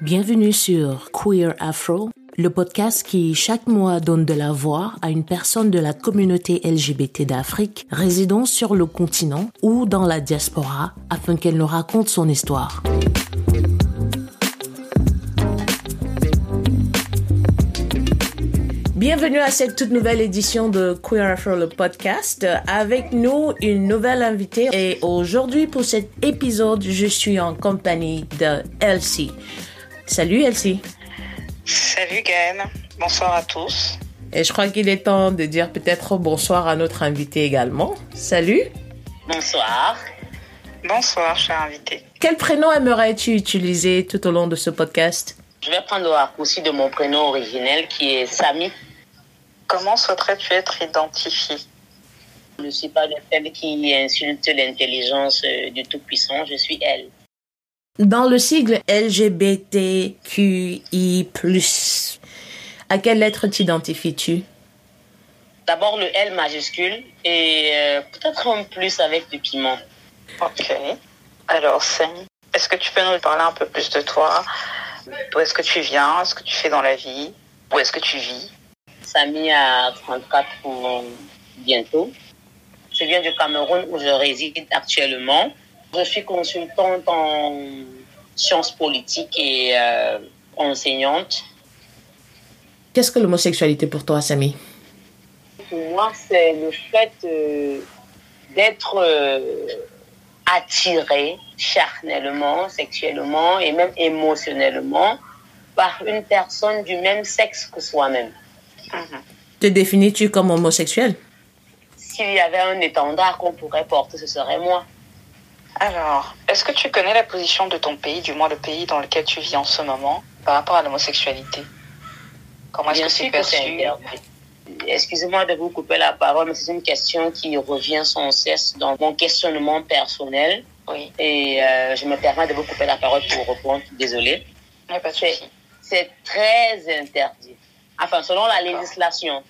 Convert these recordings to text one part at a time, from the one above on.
Bienvenue sur Queer Afro, le podcast qui chaque mois donne de la voix à une personne de la communauté LGBT d'Afrique résidant sur le continent ou dans la diaspora afin qu'elle nous raconte son histoire. Bienvenue à cette toute nouvelle édition de Queer Afro le podcast. Avec nous, une nouvelle invitée. Et aujourd'hui, pour cet épisode, je suis en compagnie de Elsie. Salut Elsie. Salut Gaëlle. Bonsoir à tous. Et je crois qu'il est temps de dire peut-être bonsoir à notre invité également. Salut. Bonsoir. Bonsoir, cher invité. Quel prénom aimerais-tu utiliser tout au long de ce podcast? Je vais prendre le raccourci de mon prénom originel qui est Samy. Comment souhaiterais-tu être identifié? Je ne suis pas de celle qui insulte l'intelligence euh, du Tout-Puissant, je suis elle. Dans le sigle LGBTQI+, à quelle lettre t'identifies-tu? D'abord le L majuscule et euh, peut-être un plus avec du piment. Ok. Alors, est-ce que tu peux nous parler un peu plus de toi? D'où est-ce que tu viens? Ce que tu fais dans la vie? Où est-ce que tu vis? Samy a 34 ans bientôt. Je viens du Cameroun où je réside actuellement. Je suis consultante en sciences politiques et euh, enseignante. Qu'est-ce que l'homosexualité pour toi, Samy? Pour moi, c'est le fait euh, d'être euh, attiré charnellement, sexuellement et même émotionnellement par une personne du même sexe que soi-même. Te définis-tu comme homosexuel? S'il y avait un étendard qu'on pourrait porter, ce serait moi. Alors, est-ce que tu connais la position de ton pays, du moins le pays dans lequel tu vis en ce moment, par rapport à l'homosexualité? Comment est-ce Bien que c'est perçu? interdit. Excusez-moi de vous couper la parole, mais c'est une question qui revient sans cesse dans mon questionnement personnel. Oui, Et euh, je me permets de vous couper la parole pour répondre. Désolée. il n'y a pas de C'est souci. c'est très interdit. Enfin, selon la législation.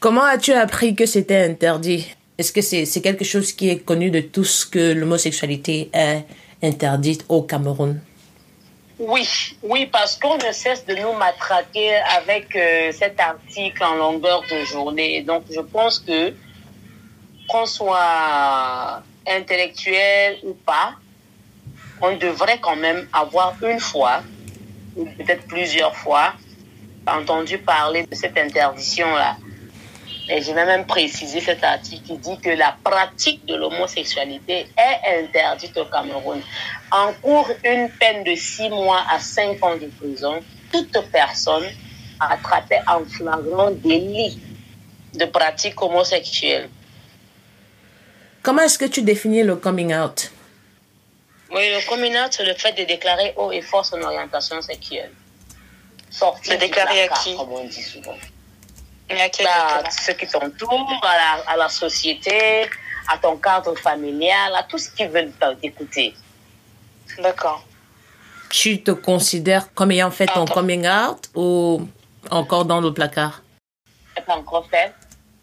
Comment as-tu appris que c'était interdit? Est-ce que c'est c'est quelque chose qui est connu de tous que l'homosexualité est interdite au Cameroun? Oui, oui, parce qu'on ne cesse de nous matraquer avec euh, cet article en longueur de journée. Donc, je pense que qu'on soit intellectuel ou pas, on devrait quand même avoir une fois, ou peut-être plusieurs fois, entendu parler de cette interdiction-là. Et j'ai même précisé cet article qui dit que la pratique de l'homosexualité est interdite au Cameroun. Encourt une peine de 6 mois à 5 ans de prison toute personne attrapée en flagrant délit de pratique homosexuelle. Comment est-ce que tu définis le coming out? Oui, le coming out, c'est le fait de déclarer haut et fort son orientation sexuelle. Sortir déclarer à qui Comme on dit souvent. Et à quel Bah, ceux qui t'entourent, à la, à la société, à ton cadre familial, à tout ce qui veulent t'écouter. D'accord. Tu te considères comme ayant fait ton Attends. coming out ou encore dans le placard? Je pas encore fait,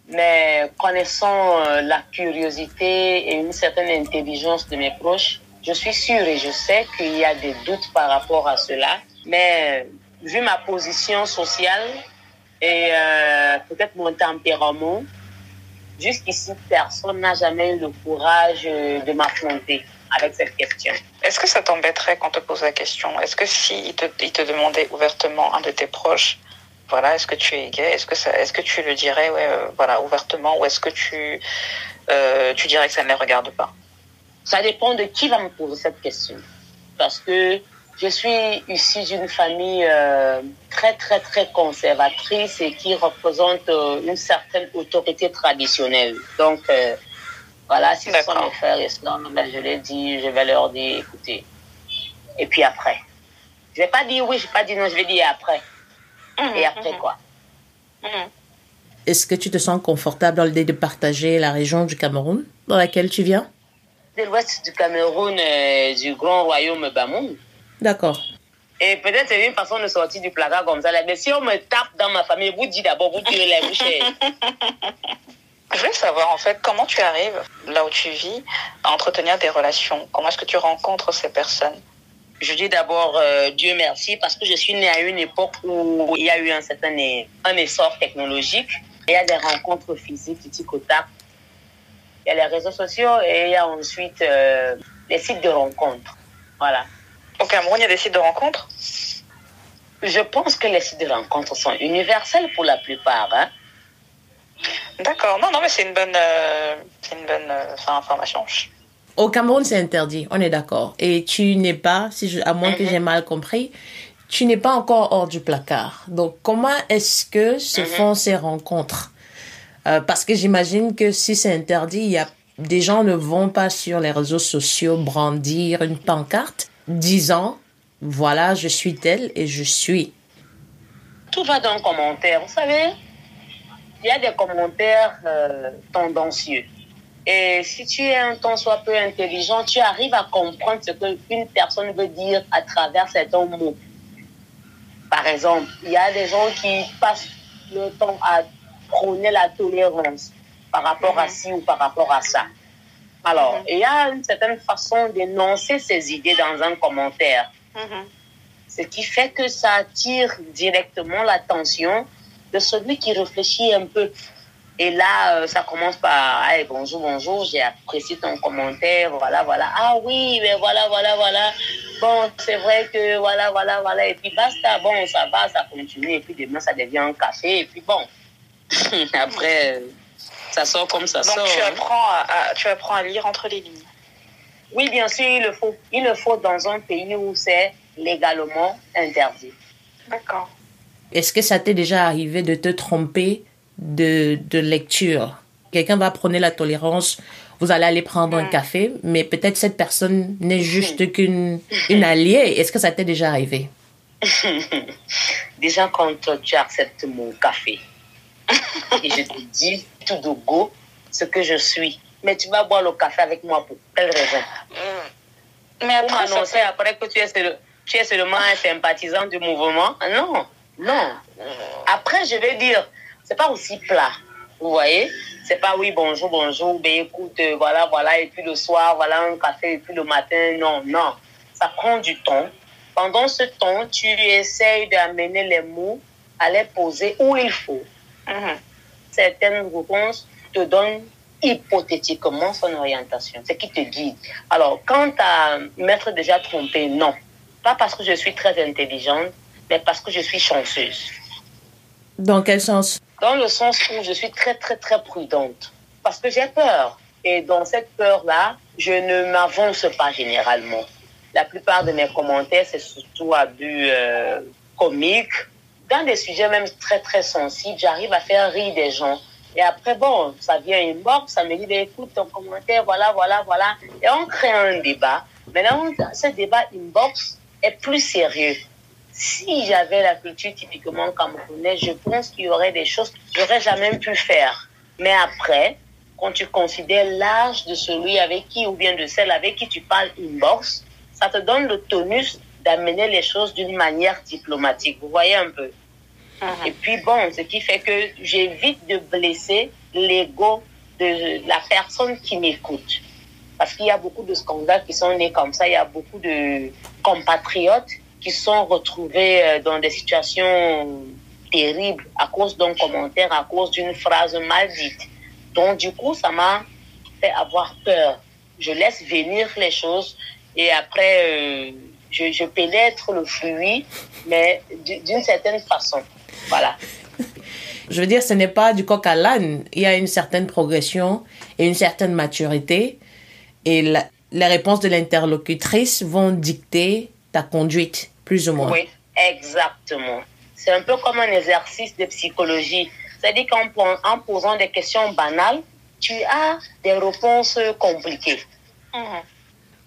mais connaissant euh, la curiosité et une certaine intelligence de mes proches, je suis sûre et je sais qu'il y a des doutes par rapport à cela. Mais vu ma position sociale et euh, peut-être mon tempérament, jusqu'ici, personne n'a jamais eu le courage euh, de m'affronter avec cette question. Est-ce que ça t'embêterait quand on te pose la question? Est-ce que si il te, il te demandait ouvertement un de tes proches, voilà, est-ce que tu es gay? Est-ce que ça, est-ce que tu le dirais, ouais, euh, voilà, ouvertement, ou est-ce que tu, euh, tu dirais que ça ne les regarde pas? Ça dépend de qui va me poser cette question. Parce que je suis issue d'une famille euh, très, très, très conservatrice et qui représente euh, une certaine autorité traditionnelle. Donc, euh, voilà, si ce sont mes frères et ben, je les dis, je vais leur dire, écoutez. Et puis après. Je vais pas dire oui, je vais pas dire non, je vais dire après. Et après quoi? Mhm. Est-ce que tu te sens confortable dans l'idée de partager la région du Cameroun dans laquelle tu viens? De l'ouest du Cameroun, euh, du grand royaume Bamoun. D'accord. Et peut-être c'est une façon de sortir du placard comme ça. là. Mais si on me tape dans ma famille, vous dites d'abord, vous tirez les bouches. Je voulais savoir en fait comment tu arrives là où tu vis à entretenir des relations? Comment est-ce que tu rencontres ces personnes? Je dis d'abord euh, Dieu merci parce que je suis née à une époque où il y a eu un certain un essor technologique. Il y a des rencontres physiques du Ticota. Il y a les réseaux sociaux et il y a ensuite euh, les sites de rencontres. Voilà. Au Cameroun, il y a des sites de rencontres Je pense que les sites de rencontres sont universels pour la plupart. Hein. D'accord. Non, non, mais c'est une bonne, euh, c'est une bonne information. Au Cameroun, c'est interdit, on est d'accord. Et tu n'es pas, si je, à moins que j'ai mhm. mal compris, tu n'es pas encore hors du placard. Donc, comment est-ce que se mhm. font ces rencontres? Euh, Parce que j'imagine que si c'est interdit, il y a des gens ne vont pas sur les réseaux sociaux brandir une pancarte disant voilà, je suis tel et je suis. Tout va dans le commentaire. Vous savez, il y a des commentaires euh, tendancieux. Et si tu es un temps soit peu intelligent, tu arrives à comprendre ce qu'une personne veut dire à travers certains mots. Par exemple, il y a des gens qui passent le temps à prôner la tolérance par rapport à ci ou par rapport à ça. Alors, mhm. il y a une certaine façon d'énoncer ces idées dans un commentaire. Mhm. Ce qui fait que ça attire directement l'attention de celui qui réfléchit un peu et là, euh, ça commence par hey, bonjour, bonjour, j'ai apprécié ton commentaire, voilà, voilà. Ah oui, mais voilà, voilà, voilà. Bon, c'est vrai que voilà, voilà, voilà. Et puis basta, bon, ça va, ça continue. Et puis demain, ça devient un café. Et puis bon, après, ça sort comme ça Donc sort. Tu, hein. apprends à, tu apprends à lire entre les lignes. Oui, bien sûr, il le faut. Il le faut dans un pays où c'est légalement interdit. D'accord. Est-ce que ça t'est déjà arrivé de te tromper de, de lecture? Quelqu'un va prôner la tolérance, vous allez aller prendre un café, mais peut-être cette personne n'est juste qu'une une alliée. Est-ce que ça t'est déjà arrivé? déjà, quand tu acceptes mon café et je te dis tout de go ce que je suis, mais tu vas boire le café avec moi pour quelle raison? Mm. Mais après, après que tu es, tu es seulement un sympathisant du mouvement? Non, non. Après, je vais dire, c'est pas aussi plat. Vous voyez? C'est pas oui, bonjour, bonjour, ben écoute, euh, voilà, voilà, et puis le soir, voilà un café, et puis le matin, non, non. Ça prend du temps. Pendant ce temps, tu essayes d'amener les mots à les poser où il faut. Mhm. Certaines réponses te donnent hypothétiquement son orientation, ce qui te guide. Alors, quant à m'être déjà trompée, non. Pas parce que je suis très intelligente, mais parce que je suis chanceuse. Dans quel sens? Dans le sens où je suis très, très, très prudente. Parce que j'ai peur. Et dans cette peur-là, je ne m'avance pas généralement. La plupart de mes commentaires, c'est surtout à but euh, comique. Dans des sujets même très, très sensibles, j'arrive à faire rire des gens. Et après, bon, ça vient inbox, ça me dit, ben, écoute, ton commentaire, voilà, voilà, voilà. Et on crée un débat. Maintenant, ce débat inbox est plus sérieux si j'avais la culture typiquement camerounaise, je pense qu'il y aurait des choses que j'aurais jamais pu faire. Mais après, quand tu considères l'âge de celui avec qui ou bien de celle avec qui tu parles inbox, ça te donne le tonus d'amener les choses d'une manière diplomatique. Vous voyez un peu. Uh-huh. Et puis bon, ce qui fait que j'évite de blesser l'ego de la personne qui m'écoute. Parce qu'il y a beaucoup de scandales qui sont nés comme ça. Il y a beaucoup de compatriotes qui sont retrouvés euh, dans des situations terribles à cause d'un commentaire, à cause d'une phrase mal dite. Donc, du coup, ça m'a fait avoir peur. Je laisse venir les choses et après, euh, je, je pénètre le fruit, mais d'une certaine façon. Voilà. Je veux dire, ce n'est pas du coq à l'âne. Il y a une certaine progression et une certaine maturité. Et la, les réponses de l'interlocutrice vont dicter ta conduite plus ou moins. Oui, exactement. C'est un peu comme un exercice de psychologie. C'est-à-dire qu'en posant des questions banales, tu as des réponses compliquées. Mhm.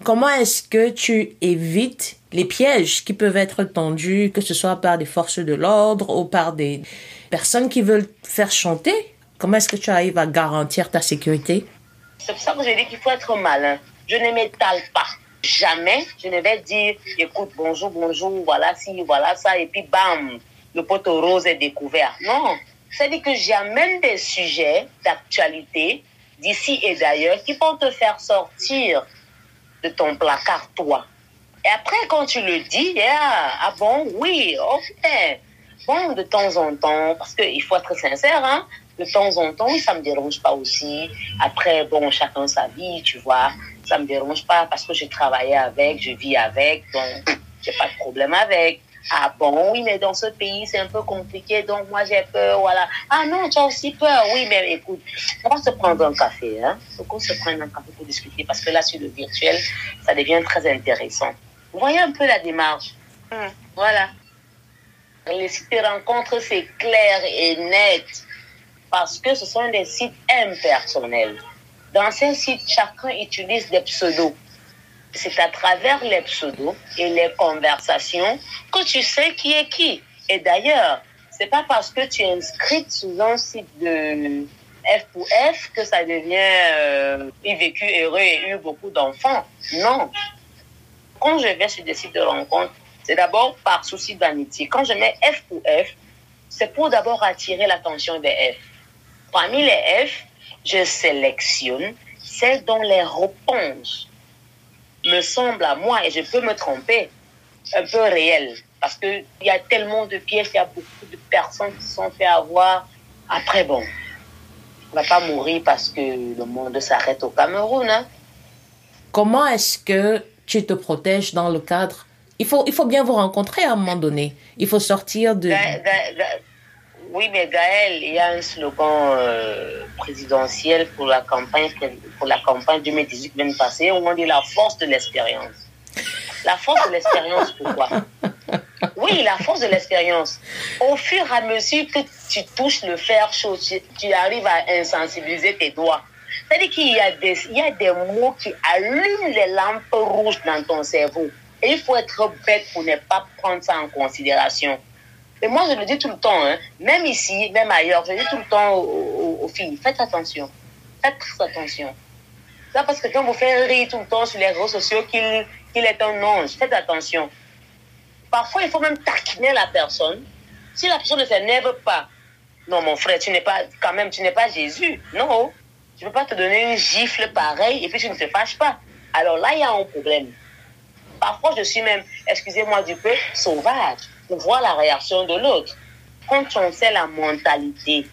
Comment est-ce que tu évites les pièges qui peuvent être tendus, que ce soit par des forces de l'ordre ou par des personnes qui veulent faire chanter? Comment est-ce que tu arrives à garantir ta sécurité? C'est pour ça que j'ai dit qu'il faut être malin. Je ne m'étale pas jamais je ne vais dire, écoute, bonjour, bonjour, voilà ci, voilà ça, et puis bam, le poteau rose est découvert. Non, c'est-à-dire que j'amène des sujets d'actualité d'ici et d'ailleurs qui vont te faire sortir de ton placard, toi. Et après, quand tu le dis, ah, ah bon, oui, ok. Bon, de temps en temps, parce qu'il faut être sincère, hein, de temps en temps, ça me dérange pas aussi. Après, bon, chacun sa vie, tu vois. Ça me dérange pas parce que j'ai travaillé avec, je vis avec, donc j'ai pas de problème avec. Ah bon, oui, mais dans ce pays, c'est un peu compliqué, donc moi j'ai peur, voilà. Ah non, tu as aussi peur, oui, mais écoute, on va se prendre un café, hein. Faut qu'on se prenne un café pour discuter, parce que là, sur le virtuel, ça devient très intéressant. Vous voyez un peu la démarche? Mhm. Voilà. Les sites de rencontres, c'est clair et net, parce que ce sont des sites impersonnels. Dans ces sites, chacun utilise des pseudos c'est à travers les pseudos et les conversations que tu sais qui est qui. Et d'ailleurs, c'est pas parce que tu es inscrite sous un site de F pour F que ça devient euh, vécu heureux et eu beaucoup d'enfants. Non. Quand je vais sur des sites de rencontres, c'est d'abord par souci d'amitié. Quand je mets F pour F, c'est pour d'abord attirer l'attention des F. Parmi les F, je sélectionne celles dont les réponses me semble à moi, et je peux me tromper, un peu réel. Parce qu'il y a tellement de pièges, il y a beaucoup de personnes qui sont fait avoir. Après, bon, on ne va pas mourir parce que le monde s'arrête au Cameroun. Hein. Comment est-ce que tu te protèges dans le cadre? Il faut, il faut bien vous rencontrer à un moment donné. Il faut sortir de... Ga- Ga- Ga- oui, mais Gaël, il y a un slogan euh, présidentiel pour la campagne pour la campagne 2018 même passée où on dit la force de l'expérience. La force de l'expérience, pourquoi? Oui, la force de l'expérience. Au fur et à mesure que tu touches le fer chaud, tu, arrives à insensibiliser tes doigts. C'est-à-dire qu'il y, a y a des mots qui allument les lampes rouges dans ton cerveau. Et il faut être bête pour ne pas prendre ça en considération. Et moi, je le dis tout le temps, hein, même ici, même ailleurs, je dis tout le temps aux, filles, faites attention. Faites attention. Ça parce que quand vous faites rire tout le temps sur les réseaux sociaux qu'il qu'il est un ange, faites attention. Parfois, il faut même taquiner la personne. Si la personne ne s'énerve pas, non, mon frère, tu n'es pas, quand même, tu n'es pas Jésus. Non. Je ne peux pas te donner une gifle pareille et puis tu ne te fâches pas. Alors là, il y a un problème. Parfois, je suis même, excusez-moi du peu, sauvage pour voir la réaction de l'autre. Quand on sait la mentalité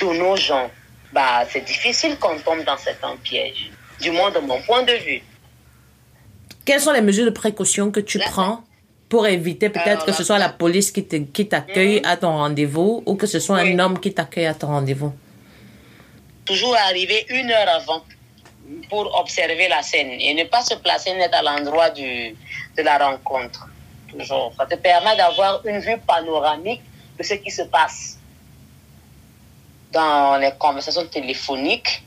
de nos gens, bah, c'est difficile qu'on tombe dans certains pièges. Du moins, de mon point de vue. Quelles sont les mesures de précaution que tu prends pour éviter peut-être que ce soit la police qui te- qui t'accueille à ton rendez-vous ou que ce soit un homme qui t'accueille à ton rendez-vous? Toujours arriver une heure avant pour observer la scène et ne pas se placer net à l'endroit de la rencontre. Ça te permet d'avoir une vue panoramique de ce qui se passe. Dans les conversations téléphoniques,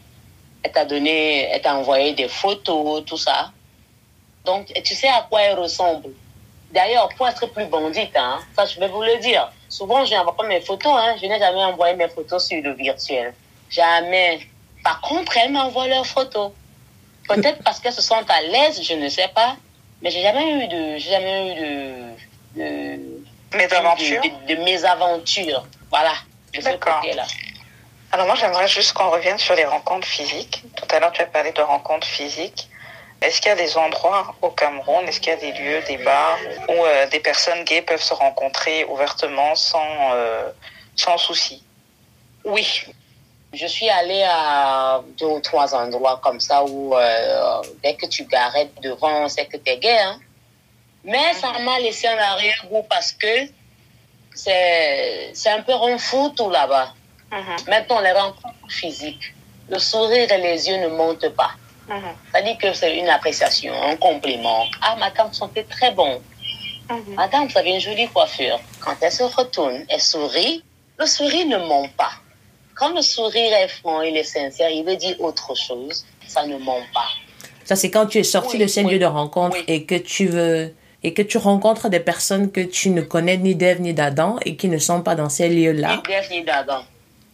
elle t'a donné, elle t'a envoyé des photos, tout ça. Donc, tu sais à quoi elle ressemble. D'ailleurs, pour être plus bandite, hein, ça je vais vous le dire. Souvent, je n'envoie pas mes photos, hein, je n'ai jamais envoyé mes photos sur le virtuel. Jamais. Par contre, elles m'envoient leurs photos. Peut-être parce qu'elles se sentent à l'aise, je ne sais pas. Mais j'ai jamais eu de, j'ai jamais eu de, de, Mes aventures. de, de mésaventures. Voilà. D'accord. Alors moi, j'aimerais juste qu'on revienne sur les rencontres physiques. Tout à l'heure, tu as parlé de rencontres physiques. Est-ce qu'il y a des endroits au Cameroun, est-ce qu'il y a des lieux, des bars où euh, des personnes gays peuvent se rencontrer ouvertement sans, euh, sans souci? Oui. Je suis allée à deux ou trois endroits comme ça où euh, dès que tu garais devant, c'est que tu es gay. Hein? Mais ça m'a laissé un arrière-goût parce que c'est c'est un peu renfou tout là-bas. Maintenant, les rencontres physiques, le sourire et les yeux ne montent pas. Mhm. C'est-à-dire que c'est une appréciation, un compliment. Ah, madame, sentait très bon. Mhm. Madame, vous avez une jolie coiffure. Quand elle se retourne, elle sourit. Le sourire ne ment pas. Quand le sourire est franc, il est sincère, il veut dire autre chose, ça ne ment pas. Ça, c'est quand tu es sorti Oui, de ces oui, lieux de rencontre oui. et que tu veux et que tu rencontres des personnes que tu ne connais ni d'Ève ni d'Adam et qui ne sont pas dans ces lieux-là, Ni d'Ève ni d'Adam.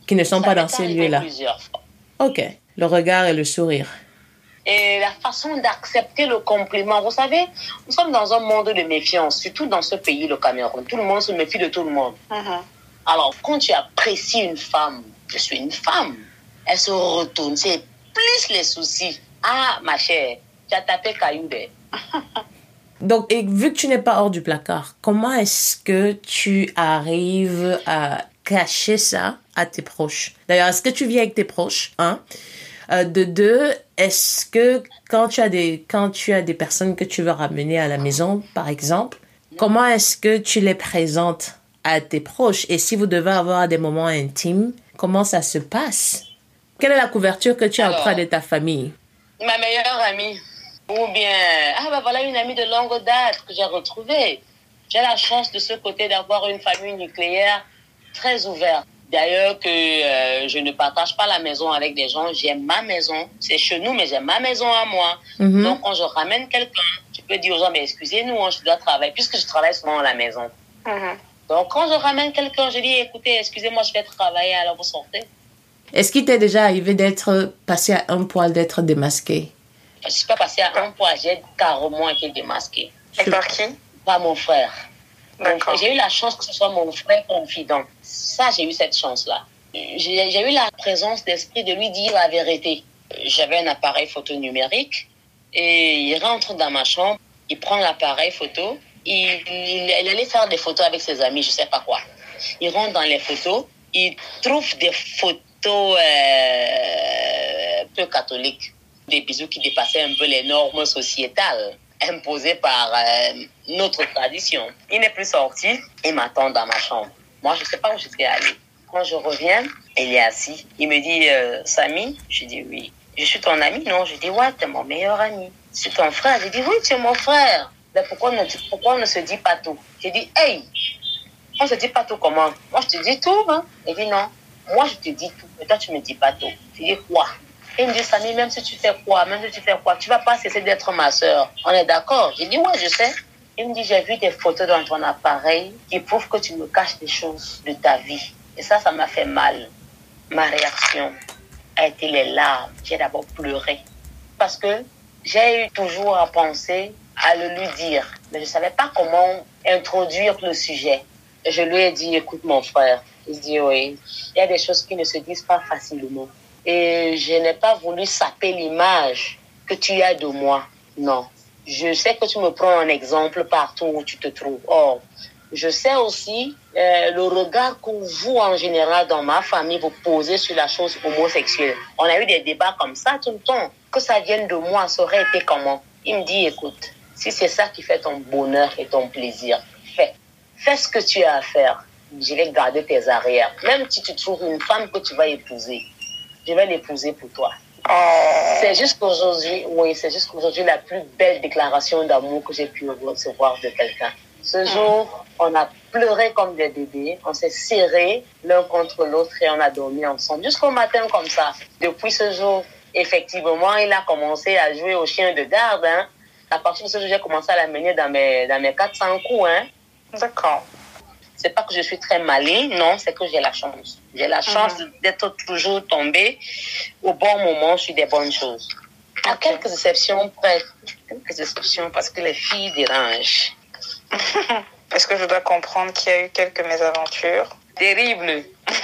qui ne sont Ça pas dans ces lieux-là. plusieurs fois. Ok. Le regard et le sourire. Et la façon d'accepter le compliment, vous savez, nous sommes dans un monde de méfiance, surtout dans ce pays, le Cameroun. Tout le monde se méfie de tout le monde. Mhm. Alors, quand tu apprécies une femme, je suis une femme, elle se retourne, c'est plus les soucis. Ah, ma chère, tu as tapé caillou. Donc, et vu que tu n'es pas hors du placard, comment est-ce que tu arrives à cacher ça à tes proches? D'ailleurs, est-ce que tu vis avec tes proches hein? Euh, de deux, est-ce que quand tu as des quand tu as des personnes que tu veux ramener à la maison, par exemple, comment est-ce que tu les présentes à tes proches? Et si vous devez avoir des moments intimes, comment ça se passe? Quelle est la couverture que tu as auprès de ta famille? Ma meilleure amie. Ou bien, ah ben voilà une amie de longue date que j'ai retrouvée. J'ai la chance de ce côté d'avoir une famille nucléaire très ouverte. D'ailleurs que euh, je ne partage pas la maison avec des gens, j'aime ma maison. C'est chez nous, mais j'aime ma maison à moi. Mhm. Donc quand je ramène quelqu'un, je peux dire aux gens, mais excusez-nous, hein, je dois travailler, puisque je travaille souvent à la maison. Mhm. Donc quand je ramène quelqu'un, je dis, écoutez, excusez-moi, je vais travailler, alors vous sortez. Est-ce qu'il t'est déjà arrivé d'être passé à un poil d'être démasqué? Je ne suis pas passée à un point, j'ai carrément été démasquée. Et par qui? Pas mon frère. D'accord. J'ai eu la chance que ce soit mon frère confident. Ça, j'ai eu cette chance-là. J'ai j'ai eu la présence d'esprit de lui dire la vérité. J'avais un appareil photo numérique et il rentre dans ma chambre, il prend l'appareil photo, il, il, il allait faire des photos avec ses amis, je sais pas quoi. Il rentre dans les photos, il trouve des photos euh, peu catholiques, des bisous qui dépassaient un peu les normes sociétales imposées par euh, notre tradition. Il n'est plus sorti, il m'attend dans ma chambre. Moi, je ne sais pas où j'étais allée. Quand je reviens, il est assis. Il me dit, euh, Samy? Je dis oui. Je suis ton ami? Non, je dis ouais, t'es mon meilleur ami. C'est ton frère? Je dis oui, tu es mon frère. Mais pourquoi on ne, pourquoi on ne se dit pas tout? Je dis, hey, on se dit pas tout comment? Moi, je te dis tout. Hein? Il dit non. Moi, je te dis tout. Mais toi, tu me dis pas tout. Je dis quoi? Il me dit, Samy, même si tu fais quoi, même si tu fais quoi, tu vas pas cesser d'être ma soeur. On est d'accord? J'ai dit, ouais, je sais. Il me dit, j'ai vu des photos dans ton appareil qui prouvent que tu me caches des choses de ta vie. Et ça, ça m'a fait mal. Ma réaction a été les larmes. J'ai d'abord pleuré. Parce que j'ai eu toujours à penser à le lui dire. Mais je ne savais pas comment introduire le sujet. Et je lui ai dit, écoute mon frère. Il dit, oui, il y a des choses qui ne se disent pas facilement. Et je n'ai pas voulu saper l'image que tu as de moi. Non. Je sais que tu me prends un exemple partout où tu te trouves. Or, je sais aussi euh, le regard que vous, en général, dans ma famille, vous posez sur la chose homosexuelle. On a eu des débats comme ça tout le temps. Que ça vienne de moi, ça aurait été comment? Il me dit, écoute, si c'est ça qui fait ton bonheur et ton plaisir, fais. Fais ce que tu as à faire. Je vais garder tes arrières. Même si tu trouves une femme que tu vas épouser, je vais l'épouser pour toi. Oh. C'est juste qu'aujourd'hui, oui, c'est juste qu'aujourd'hui la plus belle déclaration d'amour que j'ai pu recevoir de quelqu'un. Ce jour, on a pleuré comme des bébés, on s'est serrés l'un contre l'autre et on a dormi ensemble jusqu'au matin comme ça. Depuis ce jour, effectivement, il a commencé à jouer au chien de garde. Hein. À partir de ce jour, j'ai commencé à l'amener dans mes, dans mes 400 coups. Hein. D'accord. C'est pas que je suis très maligne, non, c'est que j'ai la chance. J'ai la chance d'être toujours tombée au bon moment sur des bonnes choses. À quelques exceptions près, quelques exceptions parce que les filles dérangent. Est-ce que je dois comprendre qu'il y a eu quelques mésaventures? Terrible.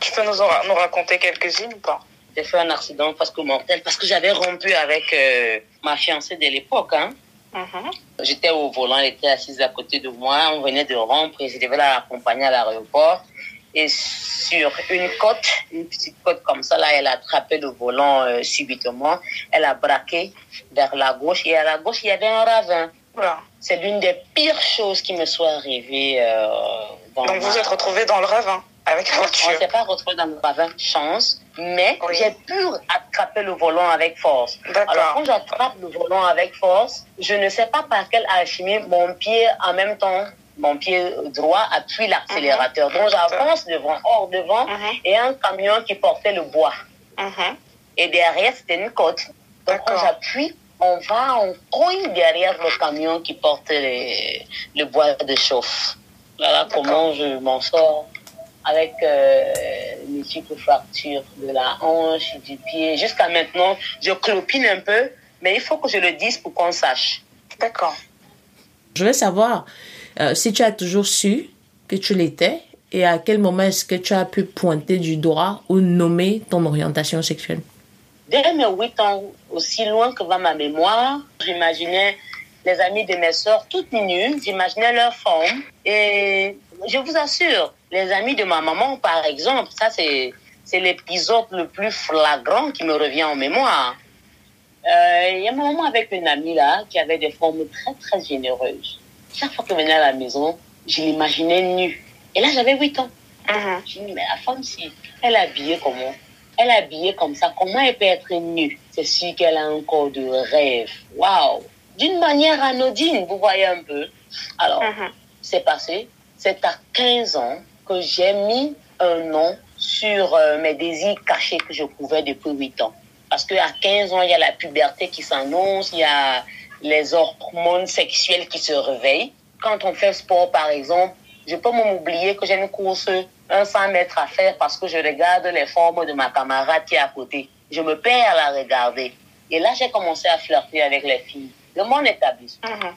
Tu peux nous, en- nous raconter quelques-unes ou pas? J'ai fait un accident presque mortel parce que j'avais rompu avec euh, ma fiancée de l'époque. Hein. Mhm. J'étais au volant, elle était assise à côté de moi. On venait de rompre et je devais l'accompagner à l'aéroport. Et sur une côte, une petite côte comme ça, là, elle a attrapé le volant euh, subitement. Elle a braqué vers la gauche et à la gauche, il y avait un ravin. Oula. C'est l'une des pires choses qui me soit arrivée. Euh, dans Donc ma- vous êtes retrouvés dans le ravin avec la on ne voiture. s'est pas retrouvé dans le ravin, chance, mais Oui. j'ai pu attraper le volant avec force. Alors quand j'attrape le volant avec force, je ne sais pas par quelle alchimie mon pied en même temps, mon pied droit appuie l'accélérateur. Donc j'avance devant, hors devant, Mhm. et un camion qui portait le bois. Mhm. Et derrière, c'était une côte. Donc quand j'appuie, on va, on cogne derrière le camion qui porte les- le bois de chauffe. Voilà comment je m'en sors avec euh, une multiples fractures de la hanche, du pied. Jusqu'à maintenant, je clopine un peu, mais il faut que je le dise pour qu'on sache. D'accord. Je veux savoir euh, si tu as toujours su que tu l'étais et à quel moment est-ce que tu as pu pointer du doigt ou nommer ton orientation sexuelle? Dès mes 8 ans, aussi loin que va ma mémoire, j'imaginais les amis de mes soeurs, toutes nues, j'imaginais leur forme. Et je vous assure, les amis de ma maman, par exemple, ça c'est, c'est l'épisode le plus flagrant qui me revient en mémoire. Euh, Il y a un moment avec une amie là qui avait des formes très très généreuses. Chaque fois qu'elle venait à la maison, je l'imaginais nue. Et là, j'avais 8 ans. Mhm. Je me dis, mais la femme, si elle est habillée comment? Elle est habillée comme ça, comment elle peut être nue? C'est sûr qu'elle a un corps de rêve. Waouh D'une manière anodine, vous voyez un peu. Alors, Mhm. c'est passé. C'est à 15 ans que j'ai mis un nom sur euh, mes désirs cachés que je pouvais depuis 8 ans. Parce qu'à 15 ans, il y a la puberté qui s'annonce, il y a les hormones sexuelles qui se réveillent. Quand on fait sport, par exemple, je peux m'oublier que j'ai une course, un 100 mètres à faire parce que je regarde les formes de ma camarade qui est à côté. Je me perds à la regarder. Et là, j'ai commencé à flirter avec les filles de mon établissement. Mhm.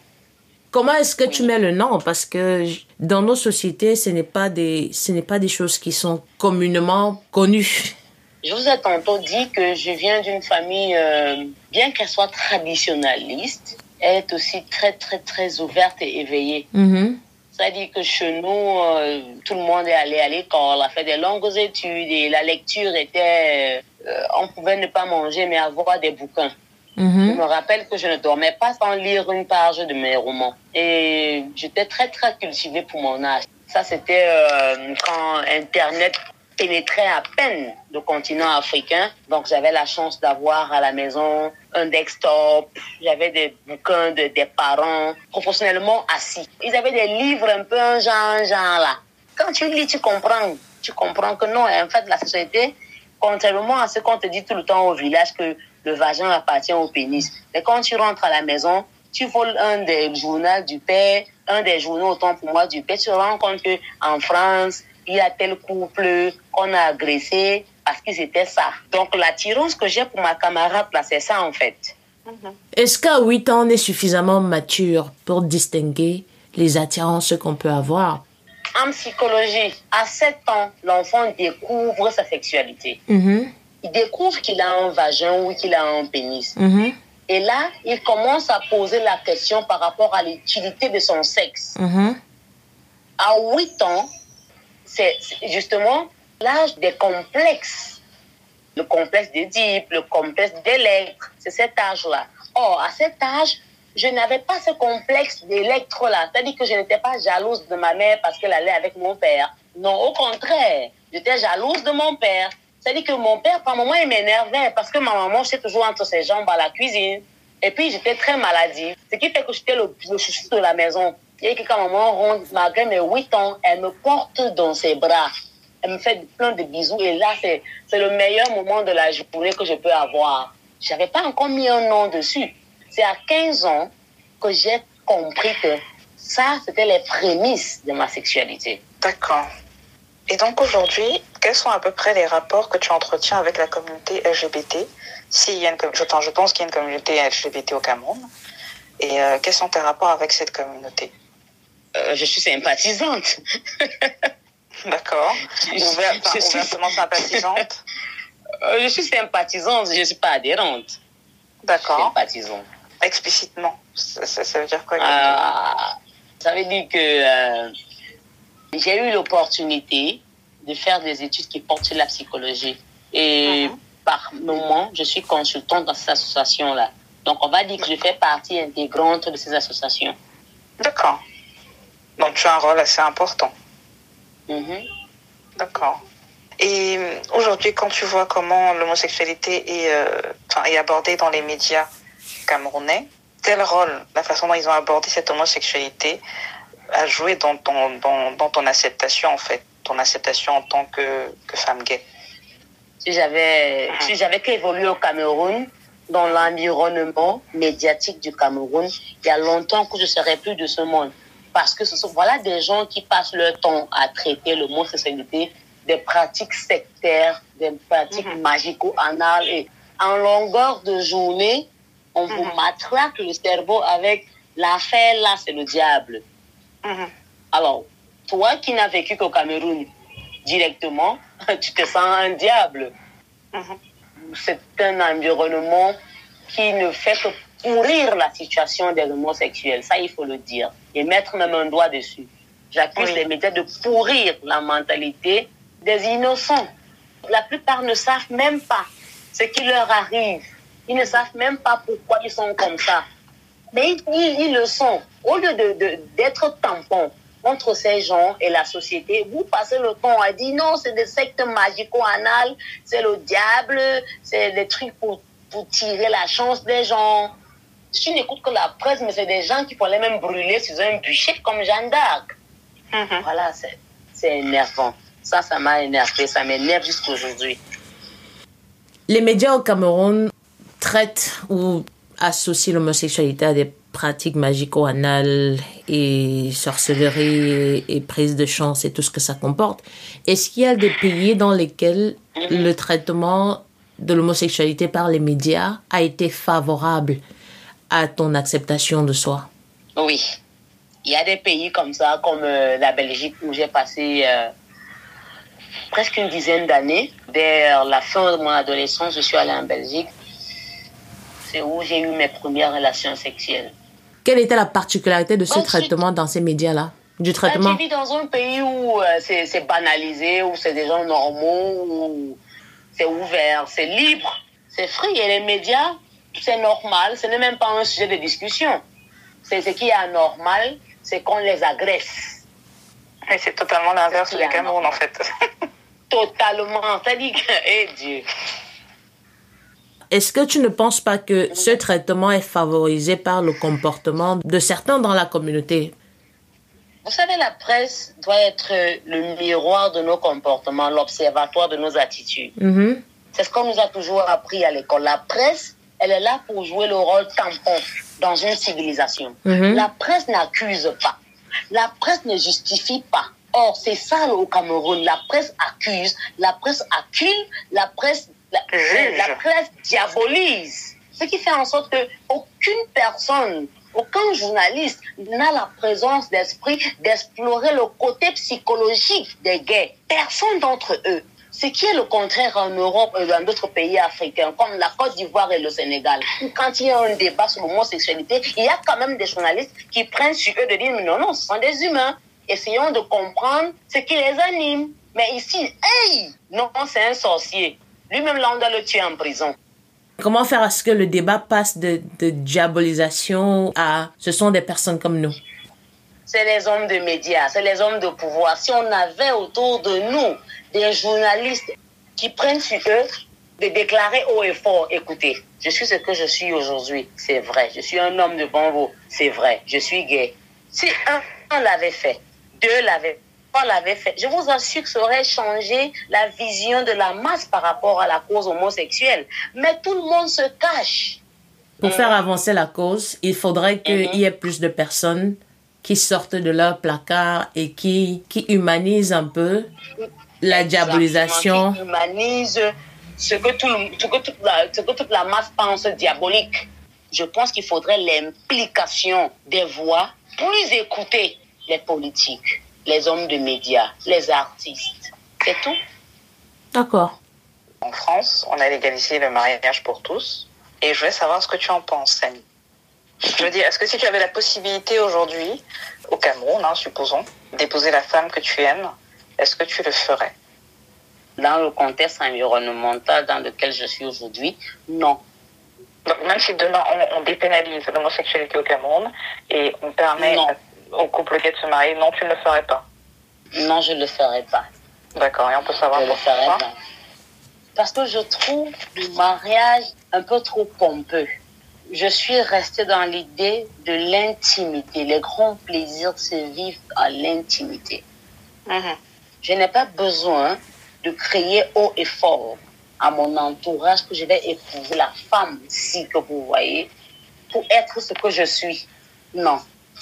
Comment est-ce que tu mets le nom? Parce que dans nos sociétés, ce n'est pas des, ce n'est pas des choses qui sont communément connues. Je vous ai tantôt dit que je viens d'une famille, euh, bien qu'elle soit traditionnaliste, elle est aussi très, très, très ouverte et éveillée. Mhm. C'est-à-dire que chez nous, euh, tout le monde est allé à l'école, a fait des longues études et la lecture était... euh, on pouvait ne pas manger, mais avoir des bouquins. Je Mhm. me rappelle que je ne dormais pas sans lire une page de mes romans. Et j'étais très, très cultivée pour mon âge. Ça, c'était euh, quand Internet pénétrait à peine le continent africain. Donc, j'avais la chance d'avoir à la maison un desktop. J'avais des bouquins de, des parents professionnellement assis. Ils avaient des livres un peu un genre, genre là. Quand tu lis, tu comprends. Tu comprends que non, en fait, la société, contrairement à ce qu'on te dit tout le temps au village, que le vagin appartient au pénis. Mais quand tu rentres à la maison, tu voles un des journaux du père, un des journaux, autant pour moi, du père, tu te rends compte qu'en France, il y a tel couple qu'on a agressé parce qu'ils étaient ça. Donc, l'attirance que j'ai pour ma camarade, là, c'est ça, en fait. Est-ce qu'à 8 ans, on est suffisamment mature pour distinguer les attirances qu'on peut avoir? En psychologie, à 7 ans, l'enfant découvre sa sexualité. Mhm. Il découvre qu'il a un vagin ou qu'il a un pénis. Mhm. Et là, il commence à poser la question par rapport à l'utilité de son sexe. Mhm. À 8 ans, c'est c'est justement l'âge des complexes. Le complexe d'Édipe, le complexe d'Électre, c'est cet âge-là. Or, à cet âge, je n'avais pas ce complexe d'Électre-là. C'est-à-dire que je n'étais pas jalouse de ma mère parce qu'elle allait avec mon père. Non, au contraire, j'étais jalouse de mon père. C'est-à-dire que mon père, par moments, il m'énervait parce que ma maman, j'étais toujours entre ses jambes à la cuisine. Et puis, j'étais très maladive. Ce qui fait que j'étais le, le chouchou de la maison. Et que quand maman rentre, malgré mes 8 ans, elle me porte dans ses bras. Elle me fait plein de bisous. Et là, c'est le meilleur moment de la journée que je peux avoir. J'avais pas encore mis un nom dessus. C'est à 15 ans que j'ai compris que ça, c'était les prémices de ma sexualité. D'accord. Et donc aujourd'hui, quels sont à peu près les rapports que tu entretiens avec la communauté LGBT S'il y a une, je, enfin, je pense qu'il y a une communauté LGBT au Cameroun. Et euh, quels sont tes rapports avec cette communauté? Euh, je suis sympathisante. D'accord. Ouvert, enfin, suis- ouvertement sympathisante? Euh, je suis sympathisante, je ne suis pas adhérente. D'accord. Sympathisante. Explicitement. Ça, ça- ça veut dire quoi Ah, ça veut dire que j'ai eu l'opportunité de faire des études qui portent sur la psychologie. Et Mhm. par moment, je suis consultante dans ces associations-là. Donc, on va dire que je fais partie intégrante de ces associations. D'accord. Donc tu as un rôle assez important. Mhm. D'accord. Et euh, aujourd'hui, quand tu vois comment l'homosexualité est, euh, est abordée dans les médias camerounais, quel rôle, la façon dont ils ont abordé cette homosexualité a joué dans ton, dans, dans ton acceptation, en fait, ton acceptation en tant que, que femme gay Si j'avais si j'avais qu'évolué au Cameroun, dans l'environnement médiatique du Cameroun, il y a longtemps que je serais plus de ce monde. Parce que ce sont voilà des gens qui passent leur temps à traiter le mot sexualité, des pratiques sectaires, des pratiques Mhm. magico-anales. Et en longueur de journée, on vous Mhm. matraque le cerveau avec l'affaire là, c'est le diable. Mhm. Alors, toi qui n'as vécu qu'au Cameroun directement, tu te sens un diable. Mhm. C'est un environnement qui ne fait que pourrir la situation des homosexuels. Ça, il faut le dire. Et mettre même un doigt dessus. J'accuse les médias de pourrir la mentalité des innocents. La plupart ne savent même pas ce qui leur arrive. Ils ne savent même pas pourquoi ils sont comme ça. Mais ils, ils, le sont. Au lieu d'être de, d'être tampon entre ces gens et la société, vous passez le temps à dire non, c'est des sectes magico-anales, c'est le diable, c'est des trucs pour, pour tirer la chance des gens. Tu n'écoutes que la presse, mais c'est des gens qui pourraient même brûler sur un bûcher comme Jeanne d'Arc. Mm -hmm. Voilà, c'est énervant. Ça, ça m'a énervé, ça m'énerve jusqu'aujourd'hui. Les médias au Cameroun traitent ou associent l'homosexualité à des pratiques magico-anales et sorcellerie et, et, prise de chance et tout ce que ça comporte. Est-ce qu'il y a des pays dans lesquels le traitement de l'homosexualité par les médias a été favorable à ton acceptation de soi? Oui. Il y a des pays comme ça, comme euh, la Belgique, où j'ai passé euh, presque une dizaine d'années. Vers la fin de mon adolescence, je suis allée en Belgique. C'est où j'ai eu mes premières relations sexuelles. Quelle était la particularité de ce Ensuite, traitement dans ces médias-là Du traitement Tu vis dans un pays où euh, c'est banalisé, où c'est des gens normaux, où c'est ouvert, c'est libre, c'est free. Et les médias, c'est normal, ce n'est même pas un sujet de discussion. C'est ce qui est anormal, c'est qu'on les agresse. Et c'est totalement l'inverse du Cameroun, en fait. totalement. C'est-à-dire que, eh Dieu. Est-ce que tu ne penses pas que ce traitement est favorisé par le comportement de certains dans la communauté? Vous savez, la presse doit être le miroir de nos comportements, l'observatoire de nos attitudes. Mm -hmm. C'est ce qu'on nous a toujours appris à l'école. La presse, elle est là pour jouer le rôle tampon dans une civilisation. Mm -hmm. La presse n'accuse pas. La presse ne justifie pas. Or, c'est ça au Cameroun. La presse accuse, la presse accule, la presse, la, la presse diabolise. Ce qui fait en sorte que aucune personne, aucun journaliste n'a la présence d'esprit d'explorer le côté psychologique des gays. Personne d'entre eux. Ce qui est le contraire en Europe et dans d'autres pays africains, comme la Côte d'Ivoire et le Sénégal, quand il y a un débat sur l'homosexualité, il y a quand même des journalistes qui prennent sur eux de dire, mais non, non, ce sont des humains. Essayons de comprendre ce qui les anime. Mais ici, hey, non, c'est un sorcier. Lui-même, là, on doit le tuer en prison. Comment faire à ce que le débat passe de, de diabolisation à ce sont des personnes comme nous? C'est les hommes de médias, c'est les hommes de pouvoir. Si on avait autour de nous des journalistes qui prennent sur eux de déclarer haut et fort, écoutez, je suis ce que je suis aujourd'hui, c'est vrai. Je suis un homme de bon goût, c'est vrai. Je suis gay. Si un, un l'avait fait, deux l'avaient l'avait fait, je vous assure que ça aurait changé la vision de la masse par rapport à la cause homosexuelle. Mais tout le monde se cache. Pour mmh. faire avancer la cause, il faudrait qu'il mmh. y ait plus de personnes qui sortent de leur placard et qui, qui humanisent un peu la diabolisation. Qui humanise ce que, tout le, ce, que toute la, ce que toute la masse pense diabolique. Je pense qu'il faudrait l'implication des voix plus écouter les politiques les hommes de médias, les artistes. C'est tout. D'accord. En France, on a légalisé le mariage pour tous. Et je voulais savoir ce que tu en penses, Samy. Je veux dire, est-ce que si tu avais la possibilité aujourd'hui, au Cameroun, hein, supposons, d'épouser la femme que tu aimes, est-ce que tu le ferais? Dans le contexte environnemental dans lequel je suis aujourd'hui, non. Donc, même si demain on, on dépénalise l'homosexualité au Cameroun et on permet non au couple gay de se marier, non, tu ne le ferais pas Non, je ne le ferais pas. D'accord, et on peut savoir je pourquoi le pas. Parce que je trouve le mariage un peu trop pompeux. Je suis restée dans l'idée de l'intimité. Les grands plaisirs se vivent à l'intimité. -hmm. Je n'ai pas besoin de crier haut et fort à mon entourage que je vais épouser la femme ici que vous voyez pour être ce que je suis. Non,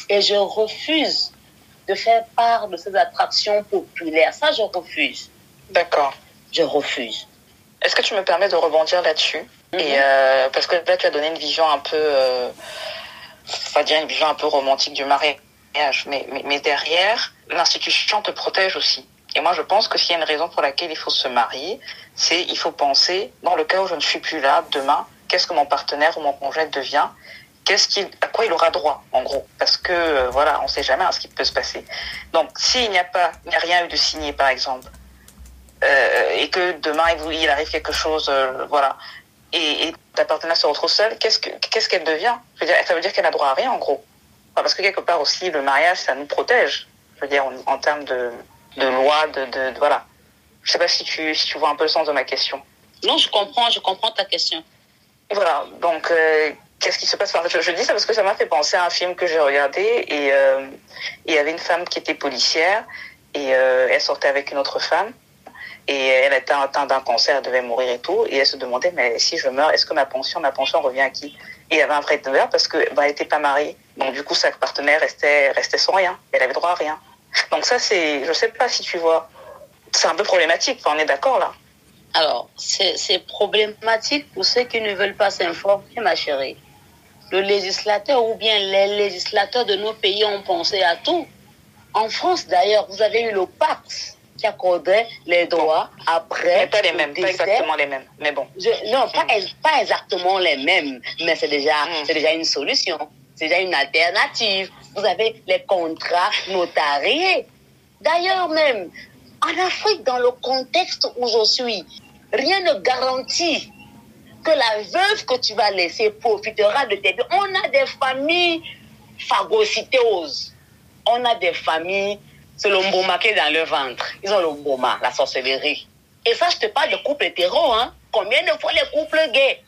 et je refuse de faire part de ces attractions populaires. Ça, je refuse. D'accord. Je refuse. Est-ce que tu me permets de rebondir là-dessus? Mm -hmm. Et euh, parce que là, tu as donné une vision un peu, euh, on va dire une vision un peu romantique du mariage, mais, mais, mais derrière, l'institution te protège aussi. Et moi, je pense que s'il y a une raison pour laquelle il faut se marier, c'est il faut penser, dans le cas où je ne suis plus là, demain, qu'est-ce que mon partenaire ou mon conjoint devient? Qu'est-ce qu'il, à quoi il aura droit, en gros. Parce que, euh, voilà, on sait jamais hein, ce qui peut se passer. Donc, s'il n'y a pas, il n'y a rien eu de signé, par exemple, euh, et que demain, il, il arrive quelque chose, euh, voilà, et, et, ta partenaire se retrouve seule, qu'est-ce que, qu'est-ce qu'elle devient? Je veux dire, ça veut dire qu'elle n'a droit à rien, en gros. Enfin, parce que quelque part aussi, le mariage, ça nous protège. Je veux dire, en, en termes de, de loi, de, de, de, voilà. Je sais pas si tu, si tu vois un peu le sens de ma question. Non, je comprends, je comprends ta question. Voilà, donc euh, qu'est-ce qui se passe? Je, je, dis ça parce que ça m'a fait penser à un film que j'ai regardé et euh, il y avait une femme qui était policière et euh, elle sortait avec une autre femme et elle était atteinte d'un cancer, elle devait mourir et tout et elle se demandait mais si je meurs, est-ce que ma pension, ma pension revient à qui? Et il y avait un vrai devers parce que bah, elle était pas mariée, donc du coup sa partenaire restait restait sans rien, elle avait droit à rien. Donc ça c'est, je sais pas si tu vois, c'est un peu problématique, on est d'accord là. Alors, c'est problématique pour ceux qui ne veulent pas s'informer, ma chérie. Le législateur ou bien les législateurs de nos pays ont pensé à tout. En France, d'ailleurs, vous avez eu le Pax qui accordait les droits après. Mais pas les mêmes, pas exactement les mêmes, mais bon. Je, non, pas, mm. pas exactement les mêmes, mais c'est déjà, mm. c'est déjà une solution. C'est déjà une alternative. Vous avez les contrats notariés. D'ailleurs, même, en Afrique, dans le contexte où je suis, rien ne garantit que la veuve que tu vas laisser profitera de tes biens. On a des familles phagocyteuses. On a des familles, c'est le qui est dans le ventre. Ils ont le mboma, la sorcellerie. Et ça, je te parle de couple hétéro, hein. Combien de fois les couples gays?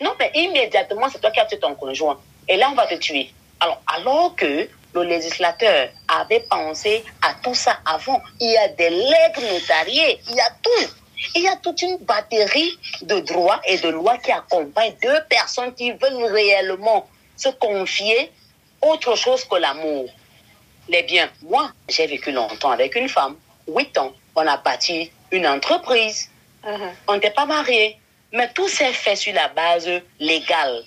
Non, mais immédiatement, c'est toi qui as tué ton conjoint. Et là, on va te tuer. Alors, alors que le législateur avait pensé à tout ça avant, il y a des legs notariés, il y a tout. Il y a toute une batterie de droits et de lois qui accompagnent deux personnes qui veulent réellement se confier autre chose que l'amour. Les biens. Moi, j'ai vécu longtemps avec une femme, huit ans. On a bâti une entreprise. Uh -huh. On n'était pas mariés. Mais tout s'est fait sur la base légale.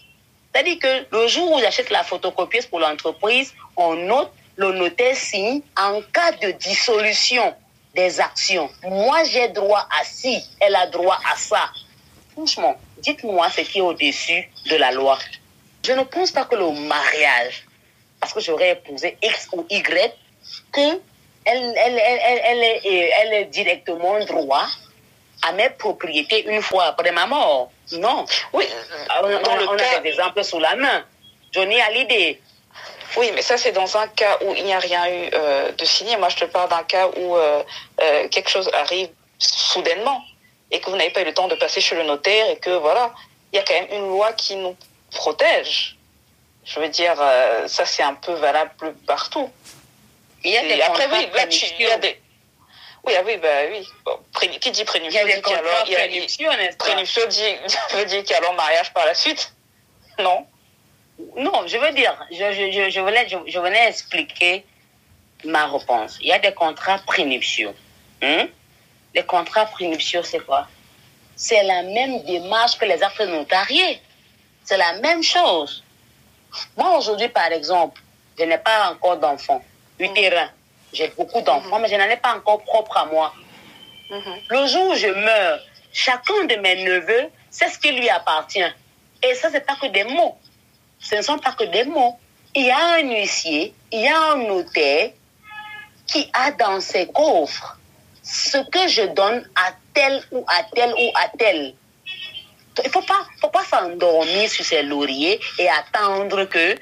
C'est-à-dire que le jour où j'achète la photocopieuse pour l'entreprise, on note, le notaire signe en cas de dissolution des actions. Moi, j'ai droit à ci, elle a droit à ça. Franchement, dites-moi ce qui est au-dessus de la loi. Je ne pense pas que le mariage, parce que j'aurais épousé X ou Y, que elle, elle, elle, elle, est, elle est directement droit à mes propriétés une fois après ma mort. Non. Oui, on, on, on cas... a des exemples sous la main. Johnny Hallyday, oui, mais ça, c'est dans un cas où il n'y a rien eu euh, de signé. Moi, je te parle d'un cas où euh, euh, quelque chose arrive soudainement et que vous n'avez pas eu le temps de passer chez le notaire et que, voilà, il y a quand même une loi qui nous protège. Je veux dire, euh, ça, c'est un peu valable partout. Il y a des après, oui, là, tu, il y a des... Oui, ah oui, bah oui. Bon, pré... Qui dit prénuptiaux dit qu'alors... Il y a dit, veut dire qu'il y a alors mariage par la suite? Non non, je veux dire, je, je, je, voulais, je, je venais expliquer ma réponse. Il y a des contrats prénuptiaux. Hein? Les contrats prénuptiaux, c'est quoi? C'est la même démarche que les actes notariés. C'est la même chose. Moi, aujourd'hui, par exemple, je n'ai pas encore d'enfants, utérin. J'ai beaucoup d'enfants, mais je n'en ai pas encore propre à moi. Le jour où je meurs, chacun de mes neveux, c'est ce qui lui appartient. Et ça, c'est pas que des mots ce ne sont pas que des mots. Il y a un huissier, il y a un notaire qui a dans ses coffres ce que je donne à tel ou à tel ou à tel. Il ne faut pas, s'endormir sur ses lauriers et attendre que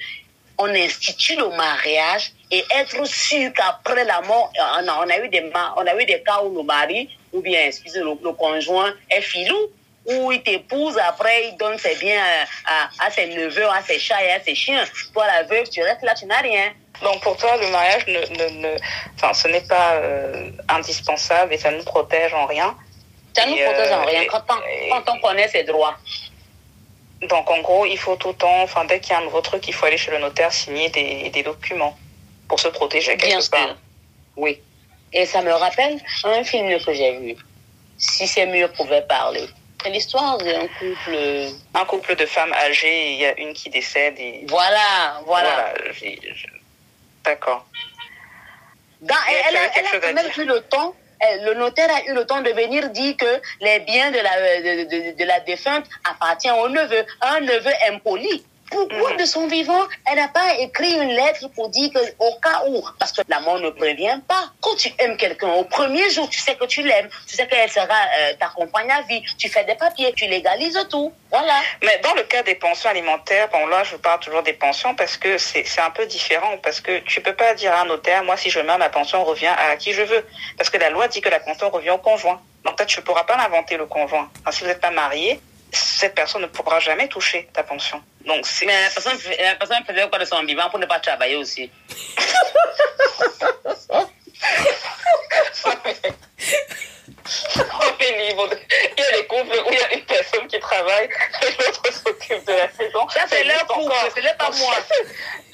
on institue le mariage et être sûr qu'après la mort, on a, on a, eu des, on a des cas où le mari, ou bien, excusez, le, le conjoint est filou où il t'épouse, après il donne ses biens à, à, ses neveux, à ses chats et à ses chiens. Toi, la veuve, tu restes là, tu n'as rien. Donc pour toi, le mariage, ne, ne, ne... Enfin, ce n'est pas euh, indispensable et ça nous protège en rien. Ça nous et protège euh, en rien quand on, quand on connaît ses droits. Donc en gros, il faut tout le temps, enfin dès qu'il y a un nouveau truc, il faut aller chez le notaire signer des, des documents pour se protéger quelque Bien part. Sûr. Oui. Et ça me rappelle un film que j'ai vu. Si ces murs pouvaient parler. C'est l'histoire d'un couple. Un couple de femmes âgées, il y a une qui décède. Et... Voilà, voilà. voilà D'accord. elle, elle, elle, a même eu le temps, le notaire a eu le temps de venir dire que les biens de la, de, de, de la défunte appartiennent au neveu. Un neveu impoli. Pourquoi de son vivant, elle n'a pas écrit une lettre pour dire que au cas où, parce que la mort ne prévient pas. Quand tu aimes quelqu'un, au premier jour, tu sais que tu l'aimes, tu sais qu'elle sera euh, ta compagne à vie, tu fais des papiers, tu légalises tout. Voilà. Mais dans le cas des pensions alimentaires, bon là je parle toujours des pensions parce que c'est un peu différent parce que tu peux pas dire à un notaire moi si je meurs ma pension revient à qui je veux parce que la loi dit que la pension revient au conjoint. Donc toi tu ne pourras pas l'inventer le conjoint. Si vous n'êtes pas marié, cette personne ne pourra jamais toucher ta pension. Donc Mais la personne, la personne faisait quoi de son vivant pour ne pas travailler aussi? Il y a des couples où il y a une personne qui travaille et l'autre s'occupe de la maison. Ça, c'est leur couple, ce n'est pas moi.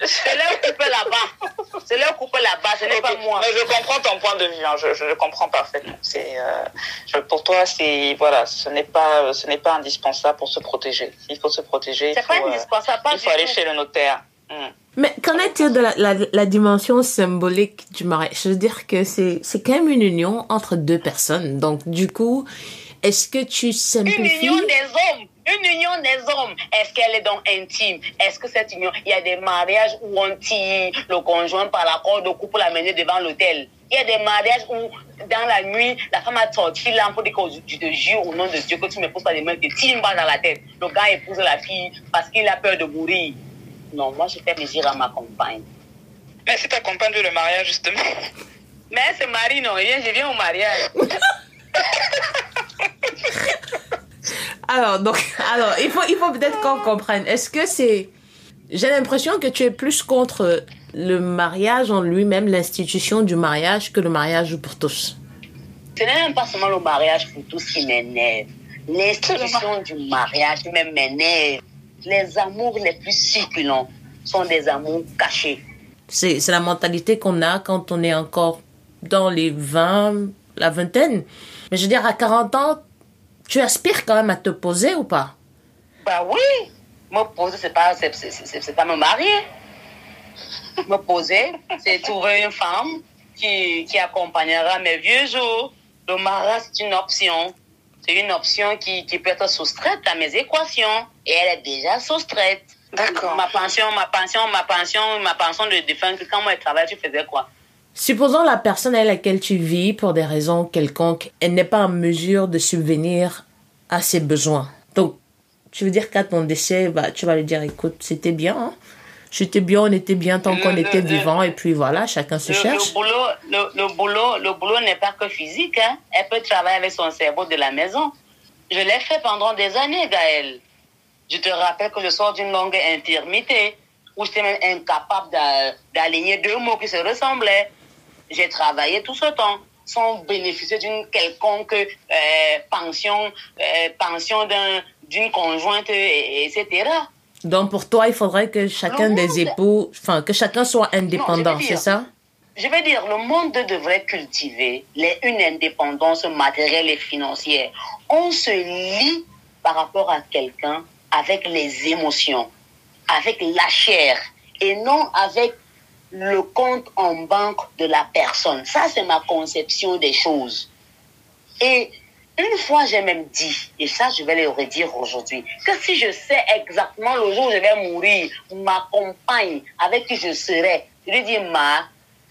C'est leur couple là-bas. C'est leur couple là-bas, ce n'est pas moi. Mais je comprends ton point de vue, hein, je, je le comprends parfaitement. C'est, euh, pour toi, c'est voilà, ce n'est pas, ce n'est pas indispensable pour se protéger. Il faut se protéger. C'est pas euh, indispensable, pas il faut du aller tout. chez le notaire. Hmm. Mais qu'en est-il de la, la, la dimension symbolique du mariage? Je veux dire que c'est c'est quand même une union entre deux personnes. Donc, du coup, est-ce que tu Une simplifies? union des hommes. Une union des hommes. Est-ce qu'elle est donc intime? Est-ce que cette union, il y a des mariages où on tire le conjoint par la corde au cou pour l'amener devant l'hôtel? Il y a des mariages où, dans la nuit, la femme a sorti l'âme pour dire je te jure au nom de Dieu que tu me poses pas les mains, tu tires une balle dans la tête. Le gars épouse la fille parce qu'il a peur de mourir. Non, moi, je fais plaisir à ma compagne. Mais c'est ta compagne de le mariage, justement. Mais c'est Marie, non, je viens, je viens au mariage. Alors, donc, alors, il faut, il faut peut-être qu'on comprenne. Est-ce que c'est. J'ai l'impression que tu es plus contre le mariage en lui-même, l'institution du mariage, que le mariage pour tous. Ce n'est même pas seulement le mariage pour tous qui m'énerve. L'institution du mariage même m'énerve. Les amours les plus succulents sont des amours cachés. C'est c'est la mentalité qu'on a quand on est encore dans les 20, la vingtaine. Mais je veux dire, à 40 ans, tu aspires quand même à te poser ou pas? Bah oui, me poser, c'est pas, c'est, c'est, c'est- c'est pas me marier. Me poser, c'est trouver une femme qui, qui accompagnera mes vieux jours. Le mariage, c'est une option. C'est une option qui, qui peut être soustraite à mes équations. Et elle est déjà soustraite. D'accord. Ma pension, ma pension, ma pension, ma pension de défunt, quand moi je travaillais, tu faisais quoi? Supposons la personne avec laquelle tu vis, pour des raisons quelconques, elle n'est pas en mesure de subvenir à ses besoins. Donc, tu veux dire qu'à ton décès, bah, tu vas lui dire, écoute, c'était bien, hein? J'étais bien, on était bien tant qu'on était vivant, et puis voilà, chacun se le, cherche. le boulot, le, le boulot, le boulot n'est pas que physique. Hein. Elle peut travailler avec son cerveau de la maison. Je l'ai fait pendant des années, Gaëlle. Je te rappelle que je sors d'une longue infirmité où j'étais même incapable d'a- d'aligner deux mots qui se ressemblaient. J'ai travaillé tout ce temps sans bénéficier d'une quelconque euh, pension, euh, pension d'un- d'une conjointe, et- etc. Donc, pour toi, il faudrait que chacun des époux, enfin, que chacun soit indépendant, c'est ça? Je veux dire, le monde devrait cultiver les, une indépendance matérielle et financière. On se lie par rapport à quelqu'un avec les émotions, avec la chair, et non avec le compte en banque de la personne. Ça, c'est ma conception des choses. Et une fois, j'ai même dit, et ça, je vais le redire aujourd'hui, que si je sais exactement le jour où je vais mourir, ma compagne avec qui je serai, je lui dis, Ma,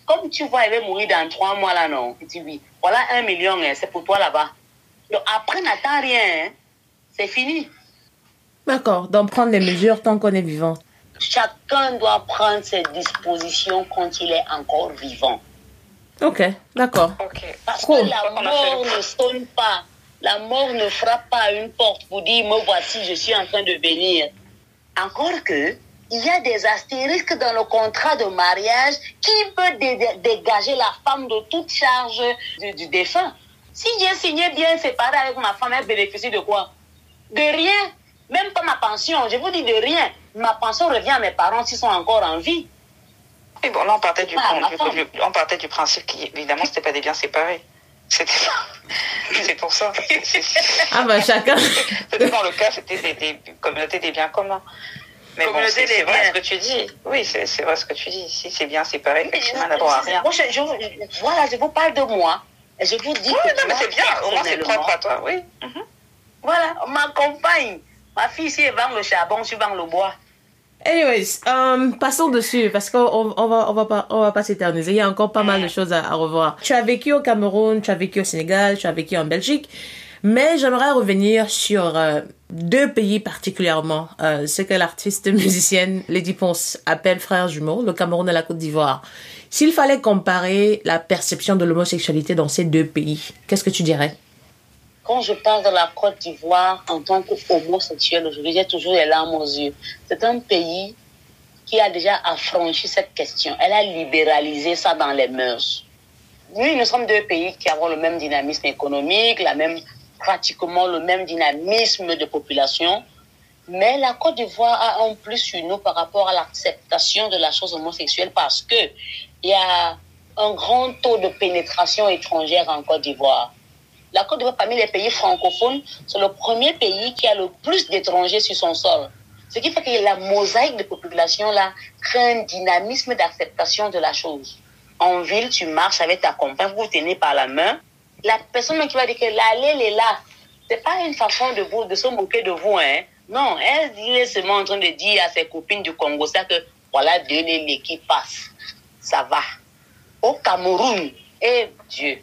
comme tu vois, elle va mourir dans trois mois là, non? Il dit oui. Voilà un million, hein, c'est pour toi là-bas. Donc après, n'attends rien, hein. c'est fini. D'accord, donc prendre les mesures tant qu'on est vivant. Chacun doit prendre ses dispositions quand il est encore vivant. Ok, d'accord. Parce Cool. que la mort ne sonne pas. La mort ne frappe pas à une porte pour dire, me voici, je suis en train de venir. Encore que, il y a des astérisques dans le contrat de mariage qui peut dé- dé- dégager la femme de toute charge du, du défunt. Si j'ai signé bien séparé avec ma femme, elle bénéficie de quoi? De rien. Même pas ma pension. Je vous dis de rien. Ma pension revient à mes parents s'ils sont encore en vie. Et bon, là, on partait du, Ah, du- on partait du principe qu'évidemment, c'était pas des biens séparés. C'était c'est pour ça. Ah bah chacun. C'était dans le cas, c'était des, des communautés des biens communs. Mais bon, Communauté c'est vrai biens. ce que tu dis. Oui, c'est c'est vrai ce que tu dis. Si c'est bien séparé, effectivement, on n'a droit à rien. Moi, je, je- voilà, je vous parle de moi. Et je vous dis Oui, que non, mais c'est bien. Au moins, c'est propre à toi. Oui. Voilà, ma compagne, ma fille, si elle vend le charbon, je vends le bois. Anyways, euh, passons dessus parce qu'on on va pas s'éterniser. Il y a encore pas mal de choses à, à, revoir. Tu as vécu au Cameroun, tu as vécu au Sénégal, tu as vécu en Belgique, mais j'aimerais revenir sur euh, deux pays particulièrement. Euh, ce que l'artiste musicienne Lady Ponce appelle frères jumeaux, le Cameroun et la Côte d'Ivoire. S'il fallait comparer la perception de l'homosexualité dans ces deux pays, qu'est-ce que tu dirais? Quand je parle de la Côte d'Ivoire en tant qu'homosexuel, aujourd'hui, j'ai toujours les larmes aux yeux. C'est un pays qui a déjà affranchi cette question. Elle a libéralisé ça dans les mœurs. Oui, nous sommes deux pays qui avons le même dynamisme économique, la même, pratiquement le même dynamisme de population. Mais la Côte d'Ivoire a un plus sur nous par rapport à l'acceptation de la chose homosexuelle parce que il y a un grand taux de pénétration étrangère en Côte d'Ivoire. La Côte d'Ivoire, parmi les pays francophones, c'est le premier pays qui a le plus d'étrangers sur son sol. Ce qui fait que la mosaïque de population là crée un dynamisme d'acceptation de la chose. En ville, tu marches avec ta compagne, vous tenez par la main. La personne qui va dire que l'allée, elle est là. C'est pas une façon de vous, de se moquer de vous, hein. Non, elle, est seulement en train de dire à ses copines du Congo ça que voilà deux qui passent. Ça va. Au Cameroun, eh Dieu,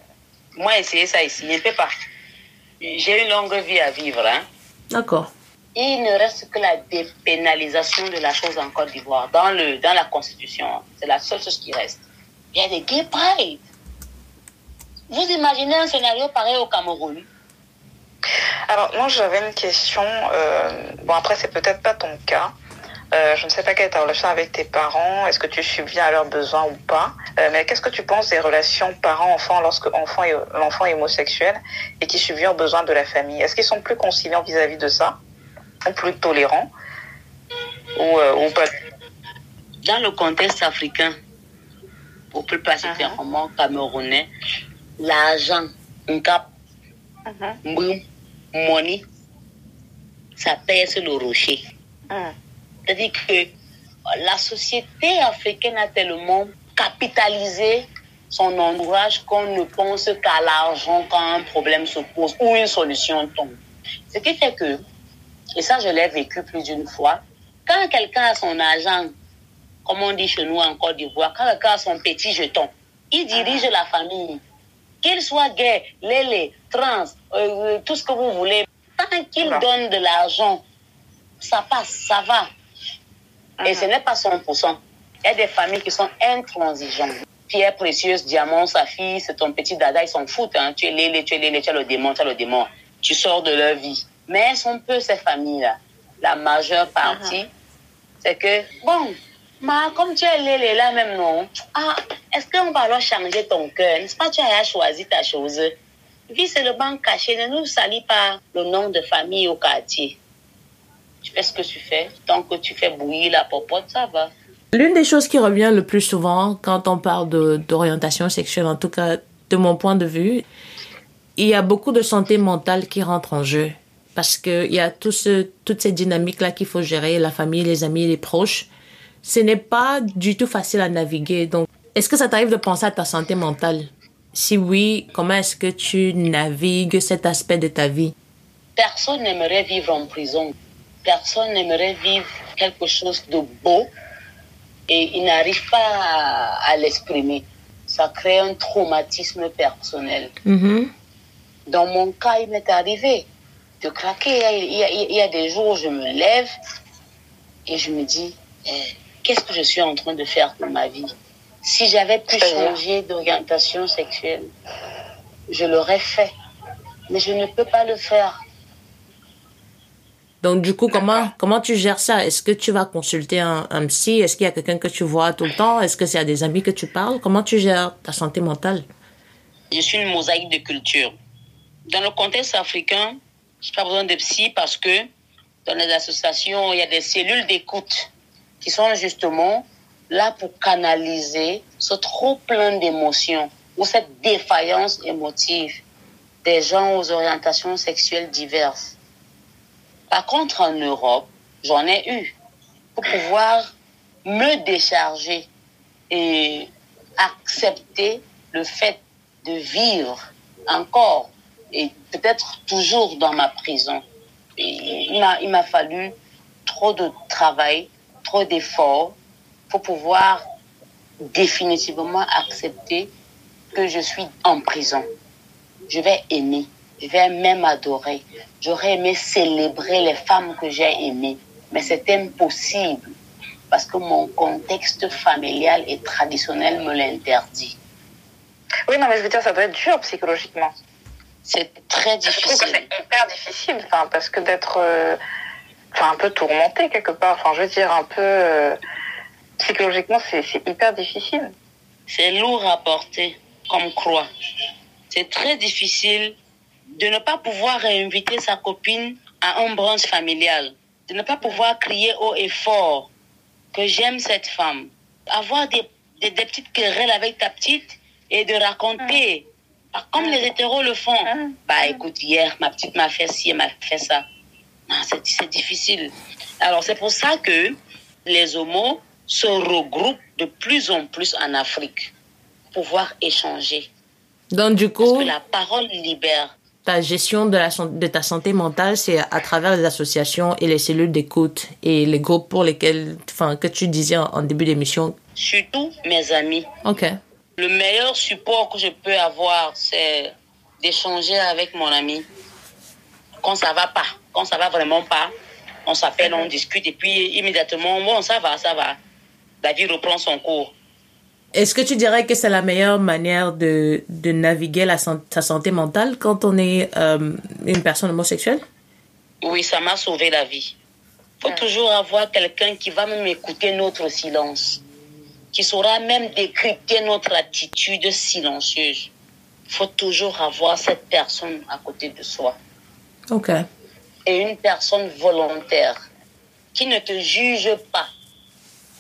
moi, essayer ça ici, je ne peux pas. J'ai une longue vie à vivre. Hein. D'accord. Il ne reste que la dépénalisation de la chose en Côte d'Ivoire dans, le, dans la Constitution. C'est la seule chose qui reste. Il y a des gay pride. Vous imaginez un scénario pareil au Cameroun? Alors, moi, j'avais une question. Euh, bon, après, c'est peut-être pas ton cas. Euh, je ne sais pas quelle est ta relation avec tes parents. Est-ce que tu subviens à leurs besoins ou pas? Euh, Mais qu'est-ce que tu penses des relations parents-enfants lorsque l'enfant est, l'enfant est homosexuel et qui subvient aux besoins de la famille? Est-ce qu'ils sont plus conciliants vis-à-vis de ça? Ou plus tolérants? Ou, euh, ou, pas? Dans le contexte africain, ou plus particulièrement uh -huh. camerounais, l'argent, un cap, uh -huh. money, ça pèse le rocher. -huh. C'est-à-dire que la société africaine a tellement capitalisé son entourage qu'on ne pense qu'à l'argent quand un problème se pose ou une solution tombe. Ce qui fait que, et ça je l'ai vécu plus d'une fois, quand quelqu'un a son argent, comme on dit chez nous en Côte d'Ivoire, quand quelqu'un a son petit jeton, il dirige la famille. Qu'il soit gay, lélé, trans, euh, tout ce que vous voulez, tant qu'il donne de l'argent, ça passe, ça va. Et ce n'est pas 100%. Il y a des familles qui sont intransigeantes. Pierre précieuse, diamant, sa fille, c'est ton petit dada, ils s'en foutent. Hein. Tu es lélé, tu es lélé, tu as le démon, tu as le démon. Tu sors de leur vie. Mais elles sont peu ces familles-là. La majeure partie, uh -huh. c'est que, bon, ma, comme tu es lélé là même, non? Ah, est-ce qu'on va alors changer ton cœur? N'est-ce pas, tu as choisi ta chose c'est le banc caché. Ne nous salis pas le nom de famille au quartier tu fais ce que tu fais. Tant que tu fais bouillir la popote, ça va. L'une des choses qui revient le plus souvent quand on parle d'orientation sexuelle, en tout cas de mon point de vue, il y a beaucoup de santé mentale qui rentre en jeu. Parce qu'il y a tout ce, toutes ces dynamiques-là qu'il faut gérer, la famille, les amis, les proches. Ce n'est pas du tout facile à naviguer. Donc, est-ce que ça t'arrive de penser à ta santé mentale? Si oui, comment est-ce que tu navigues cet aspect de ta vie? Personne n'aimerait vivre en prison personne n'aimerait vivre quelque chose de beau et il n'arrive pas à, à l'exprimer. Ça crée un traumatisme personnel. Mm -hmm. Dans mon cas, il m'est arrivé de craquer. Il y, a, il y, a, des jours où je me lève et je me dis, eh, qu'est-ce que je suis en train de faire de ma vie? Si j'avais pu changer d'orientation sexuelle, je l'aurais fait. Mais je ne peux pas le faire. Donc, du coup, comment, comment tu gères ça? Est-ce que tu vas consulter un, un psy? Est-ce qu'il y a quelqu'un que tu vois tout le temps? Est-ce que c'est à des amis que tu parles? Comment tu gères ta santé mentale? Je suis une mosaïque de culture. Dans le contexte africain, je n'ai pas besoin de psy parce que dans les associations, il y a des cellules d'écoute qui sont justement là pour canaliser ce trop plein d'émotions ou cette défaillance émotive des gens aux orientations sexuelles diverses. Par contre, en Europe, j'en ai eu pour pouvoir me décharger et accepter le fait de vivre encore et peut-être toujours dans ma prison. Il m'a fallu trop de travail, trop d'efforts pour pouvoir définitivement accepter que je suis en prison. Je vais aimer, je vais même adorer. J'aurais aimé célébrer les femmes que j'ai aimées, mais c'est impossible parce que mon contexte familial et traditionnel me l'interdit. Oui, non, mais je veux dire, ça doit être dur psychologiquement. C'est très difficile. C'est hyper difficile, enfin, parce que d'être euh, un peu tourmenté quelque part, enfin, je veux dire, un peu euh, psychologiquement, c'est hyper difficile. C'est lourd à porter comme croix. C'est très difficile de ne pas pouvoir réinviter sa copine à un brunch familial, de ne pas pouvoir crier haut et fort que j'aime cette femme, avoir des, des, des, petites querelles avec ta petite et de raconter, ah, comme les hétéros le font. Bah écoute, hier, ma petite m'a fait ci, elle m'a fait ça. C'est difficile. Alors c'est pour ça que les homos se regroupent de plus en plus en Afrique pour pouvoir échanger. Donc du coup, Parce que la parole libère. Ta gestion de, la, de ta santé mentale, c'est à travers les associations et les cellules d'écoute et les groupes pour lesquels, enfin, que tu disais en, en début d'émission. Surtout mes amis. Ok. Le meilleur support que je peux avoir, c'est d'échanger avec mon ami. Quand ça va pas, quand ça va vraiment pas, on s'appelle, on discute et puis immédiatement, bon, ça va, ça va. La vie reprend son cours. Est-ce que tu dirais que c'est la meilleure manière de, de naviguer la, sa santé mentale quand on est euh, une personne homosexuelle? Oui, ça m'a sauvé la vie. Il faut ouais. toujours avoir quelqu'un qui va même écouter notre silence, qui saura même décrypter notre attitude silencieuse. Il faut toujours avoir cette personne à côté de soi. Ok. Et une personne volontaire qui ne te juge pas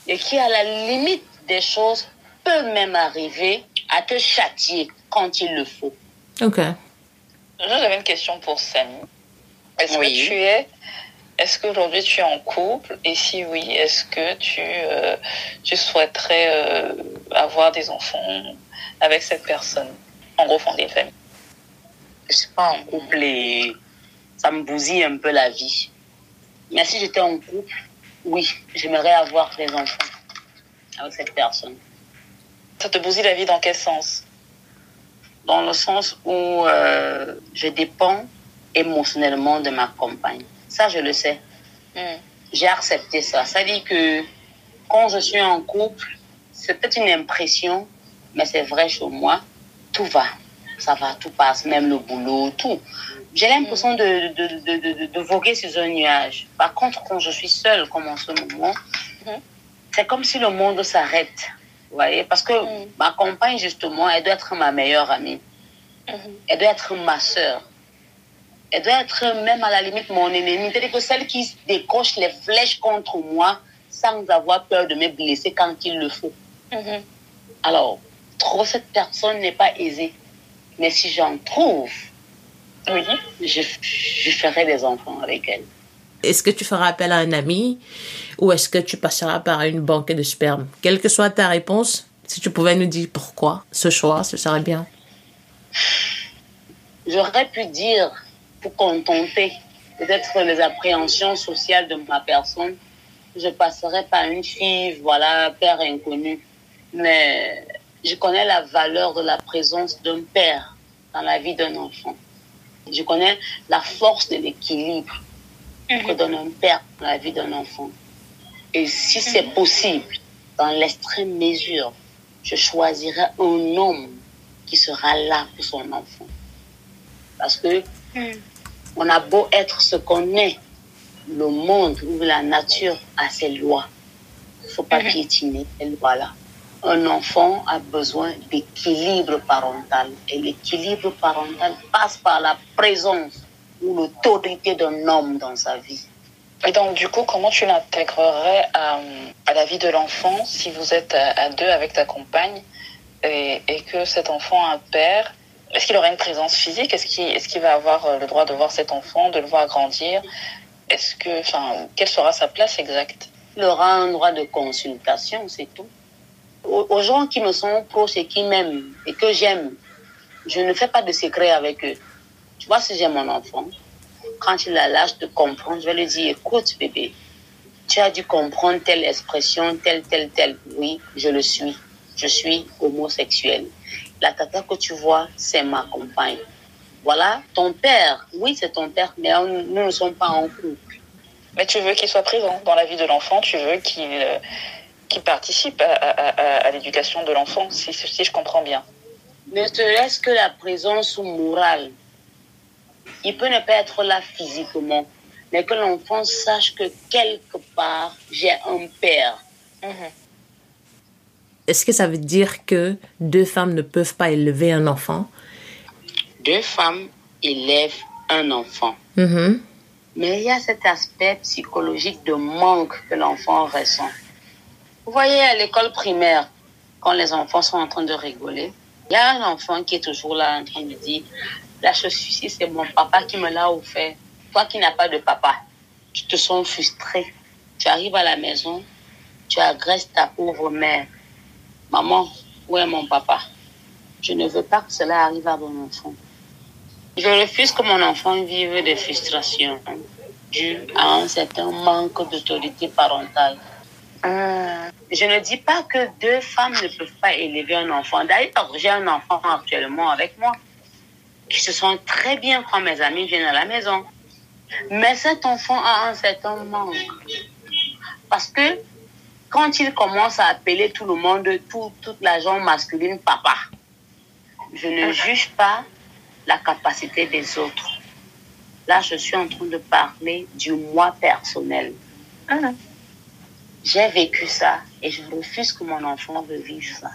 et qui, à la limite des choses, peut même arriver à te châtier quand il le faut. Ok. J'avais une question pour Samy. Est-ce oui. que tu es, est-ce qu'aujourd'hui tu es en couple? Et si oui, est-ce que tu, euh, tu souhaiterais euh, avoir des enfants avec cette personne, en gros fonder une famille Je suis pas en couple et ça me bousille un peu la vie. Mais si j'étais en couple, oui, j'aimerais avoir des enfants avec cette personne. Ça te bousille la vie dans quel sens? Dans le sens où euh, je dépends émotionnellement de ma compagne. Ça, je le sais. Mm. J'ai accepté ça. Ça dit que quand je suis en couple, c'est peut-être une impression, mais c'est vrai chez moi, tout va. Ça va, tout passe, même le boulot, tout. J'ai l'impression de, de, de, de, de, voguer sur un nuage. Par contre, quand je suis seule, comme en ce moment, mm. c'est comme si le monde s'arrête. Vous voyez Parce que mm. ma compagne, justement, elle doit être ma meilleure amie. Mm -hmm. Elle doit être ma soeur. Elle doit être même à la limite mon ennemie. C'est-à-dire que celle qui décoche les flèches contre moi sans avoir peur de me blesser quand il le faut. Mm -hmm. Alors, trouver cette personne n'est pas aisé. Mais si j'en trouve, oui, je, je ferai des enfants avec elle. Est-ce que tu feras appel à un ami ou est-ce que tu passeras par une banque de sperme? Quelle que soit ta réponse, si tu pouvais nous dire pourquoi ce choix, ce serait bien. J'aurais pu dire, pour contenter peut-être les appréhensions sociales de ma personne, je passerai par une fille, voilà, père inconnu. Mais je connais la valeur de la présence d'un père dans la vie d'un enfant. Je connais la force de l'équilibre que donne un père dans la vie d'un enfant. Et si c'est possible, dans l'extrême mesure, je choisirai un homme qui sera là pour son enfant. Parce que on a beau être ce qu'on est, le monde ou la nature a ses lois. Il ne faut pas piétiner ces lois-là. Un enfant a besoin d'équilibre parental. Et l'équilibre parental passe par la présence ou l'autorité d'un homme dans sa vie. Et donc, du coup, comment tu l'intégrerais à, la vie de l'enfant si vous êtes à, deux avec ta compagne et, que cet enfant a un père? Est-ce qu'il aura une présence physique? Est-ce qu'il va avoir le droit de voir cet enfant, de le voir grandir? Est-ce que, enfin, quelle sera sa place exacte? Il aura un droit de consultation, c'est tout. Aux, aux gens qui me sont proches et qui m'aiment et que j'aime, je ne fais pas de secret avec eux. Tu vois, si j'ai mon enfant, quand il a l'âge de comprendre, je vais lui dire, écoute bébé, tu as dû comprendre telle expression, telle, telle, telle. Oui, je le suis. Je suis homosexuel. La tata que tu vois, c'est ma compagne. Voilà, ton père, oui, c'est ton père, mais nous ne sommes pas en couple. Mais tu veux qu'il soit présent dans la vie de l'enfant, tu veux qu'il euh, participe à, à- à l'éducation de l'enfant, si, si je comprends bien. Ne serait-ce que la présence morale. Il peut ne pas être là physiquement, mais que l'enfant sache que quelque part, j'ai un père. Est-ce que ça veut dire que deux femmes ne peuvent pas élever un enfant? Deux femmes élèvent un enfant. Mhm. Mais il y a cet aspect psychologique de manque que l'enfant ressent. Vous voyez, à l'école primaire, quand les enfants sont en train de rigoler, il y a un enfant qui est toujours là en train de dire, la chaussure, c'est mon papa qui me l'a offert. Toi qui n'as pas de papa, tu te sens frustré. Tu arrives à la maison, tu agresses ta pauvre mère. Maman, où est mon papa? Je ne veux pas que cela arrive à mon enfant. Je refuse que mon enfant vive des frustrations dues à un certain manque d'autorité parentale. Je ne dis pas que deux femmes ne peuvent pas élever un enfant. D'ailleurs, j'ai un enfant actuellement avec moi qui se sent très bien quand mes amis viennent à la maison. Mais cet enfant a un certain manque. Parce que quand il commence à appeler tout le monde, tout, toute la gente masculine, papa, je ne juge pas la capacité des autres. Là, je suis en train de parler du moi personnel. J'ai vécu ça et je refuse que mon enfant revive ça.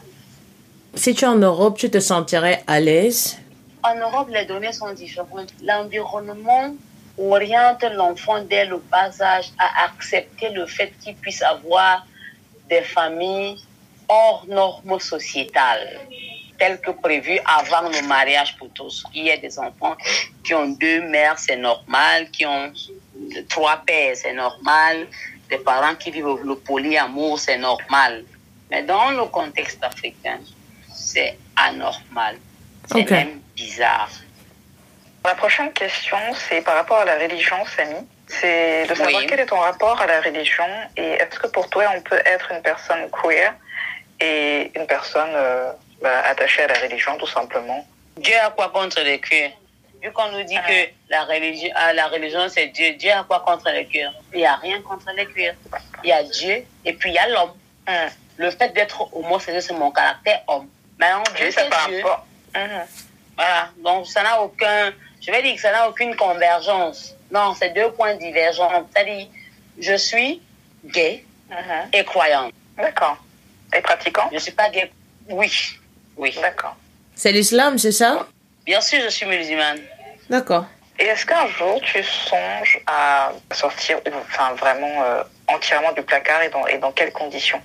Si tu es en Europe, tu te sentirais à l'aise? En Europe, les données sont différentes. L'environnement oriente l'enfant dès le bas âge à accepter le fait qu'il puisse avoir des familles hors normes sociétales, telles que prévues avant le mariage pour tous. Il y a des enfants qui ont deux mères, c'est normal, qui ont trois pères, c'est normal, des parents qui vivent le polyamour, c'est normal. Mais dans le contexte africain, c'est anormal. C'est Ok. même bizarre. La prochaine question, c'est par rapport à la religion, Samy. C'est de savoir Oui. quel est ton rapport à la religion et est-ce que pour toi, on peut être une personne queer et une personne euh, bah, attachée à la religion, tout simplement? Dieu a quoi contre les cœurs Vu qu'on nous dit que la religion, ah, la religion c'est Dieu, Dieu a quoi contre les cœurs Il n'y a rien contre les cœurs. Il y a Dieu et puis il y a l'homme. Hum. Le fait d'être homosexuel, c'est mon caractère homme. Maintenant, Dieu, c'est Dieu. rapport. Mhm. Voilà. Donc, ça n'a aucun. Je vais dire que ça n'a aucune convergence. Non, c'est deux points divergents. C'est-à-dire, je suis gay Mhm. et croyant. D'accord. Et pratiquant? Je ne suis pas gay. Oui. Oui. D'accord. C'est l'islam, c'est ça? Bien sûr, je suis musulmane. D'accord. Et est-ce qu'un jour tu songes à sortir, enfin vraiment euh, entièrement du placard et dans, et dans quelles conditions?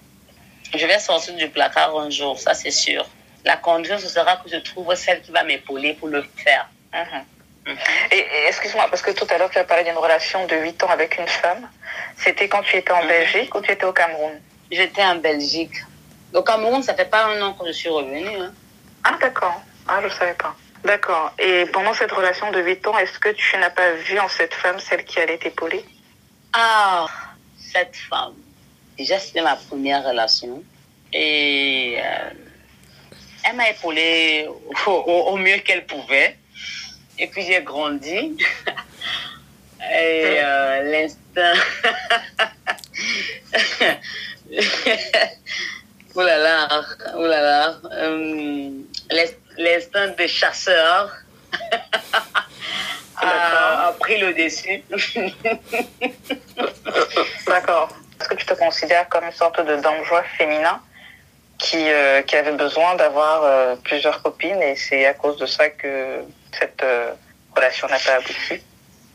Je vais sortir du placard un jour, ça c'est sûr. La condition, ce sera que je trouve celle qui va m'épauler pour le faire. Et, et excuse-moi, parce que tout à l'heure tu as parlé d'une relation de 8 ans avec une femme. C'était quand tu étais en Mhm. Belgique ou tu étais au Cameroun? J'étais en Belgique. Au Cameroun, ça fait pas un an que je suis revenue. hein. Ah d'accord. Ah je savais pas. D'accord. Et pendant cette relation de 8 ans, est-ce que tu n'as pas vu en cette femme celle qui allait t'épauler? Ah, cette femme. Déjà, c'était ma première relation. Et euh, elle m'a épaulée au, mieux qu'elle pouvait. Et puis j'ai grandi. Et euh, l'instinct. oh là là, oh là là. L'ins- l'instinct de chasseur a, a pris le dessus. D'accord. Est-ce que tu te considères comme une sorte de dangereux féminin? Qui, euh, qui avait besoin d'avoir euh, plusieurs copines et c'est à cause de ça que cette euh, relation n'a pas abouti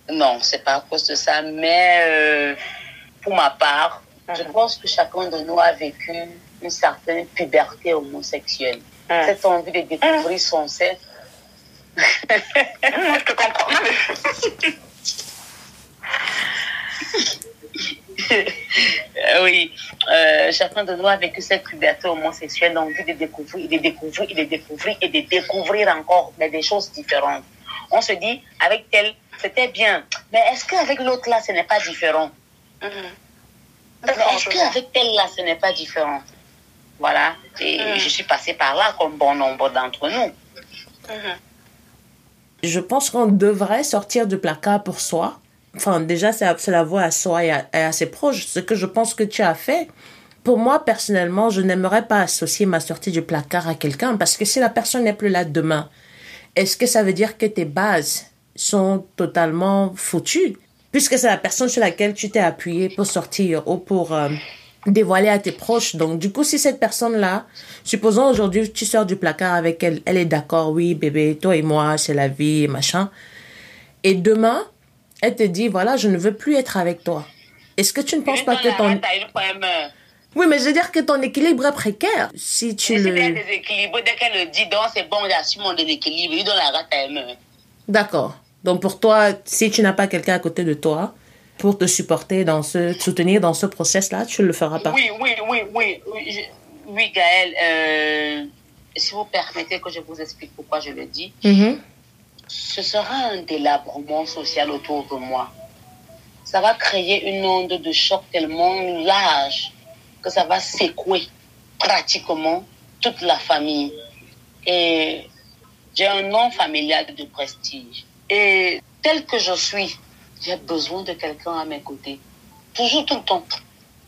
Non, c'est pas à cause de ça, mais pour ma part, je Mhm. pense que chacun de nous a vécu une certaine puberté homosexuelle. Mhm. Cette envie de découvrir son sexe. Je te comprends. Euh, oui, euh, chacun de nous a vécu cette puberté homosexuelle, l'envie de découvrir, de découvrir, de découvrir, et de découvrir encore mais des choses différentes. On se dit, avec tel, c'était bien, mais est-ce qu'avec l'autre là, ce n'est pas différent? Mais est-ce qu'avec elle-là, ce n'est pas différent? Voilà. Et mm. je suis passée par là, comme bon nombre d'entre nous. Mm-hmm. Je pense qu'on devrait sortir du placard pour soi. Enfin, déjà, c'est la voix à soi et à, ses proches. Ce que je pense que tu as fait. Pour moi, personnellement, je n'aimerais pas associer ma sortie du placard à quelqu'un parce que si la personne n'est plus là demain, est-ce que ça veut dire que tes bases sont totalement foutues? Puisque c'est la personne sur laquelle tu t'es appuyé pour sortir ou pour euh, dévoiler à tes proches. Donc, du coup, si cette personne-là, supposons aujourd'hui tu sors du placard avec elle, elle est d'accord, oui, bébé, toi et moi, c'est la vie, machin. Et demain, elle te dit, voilà, je ne veux plus être avec toi. Est-ce que tu ne penses pas que ton... Oui, mais je veux dire que ton équilibre est précaire. Si tu le... dès qu'elle le dit, donc c'est bon, j'assume mon déséquilibre, il donne la rate à D'accord. Donc pour toi, si tu n'as pas quelqu'un à côté de toi pour te supporter dans ce, soutenir dans ce process-là, tu ne le feras pas. Oui, oui, oui, oui, oui, Gaël. Euh, si vous permettez que je vous explique pourquoi je le dis, mm-hmm. Ce sera un délabrement social autour de moi. Ça va créer une onde de choc tellement large que ça va secouer pratiquement toute la famille. Et j'ai un nom familial de prestige. Et tel que je suis, j'ai besoin de quelqu'un à mes côtés. Toujours tout le temps.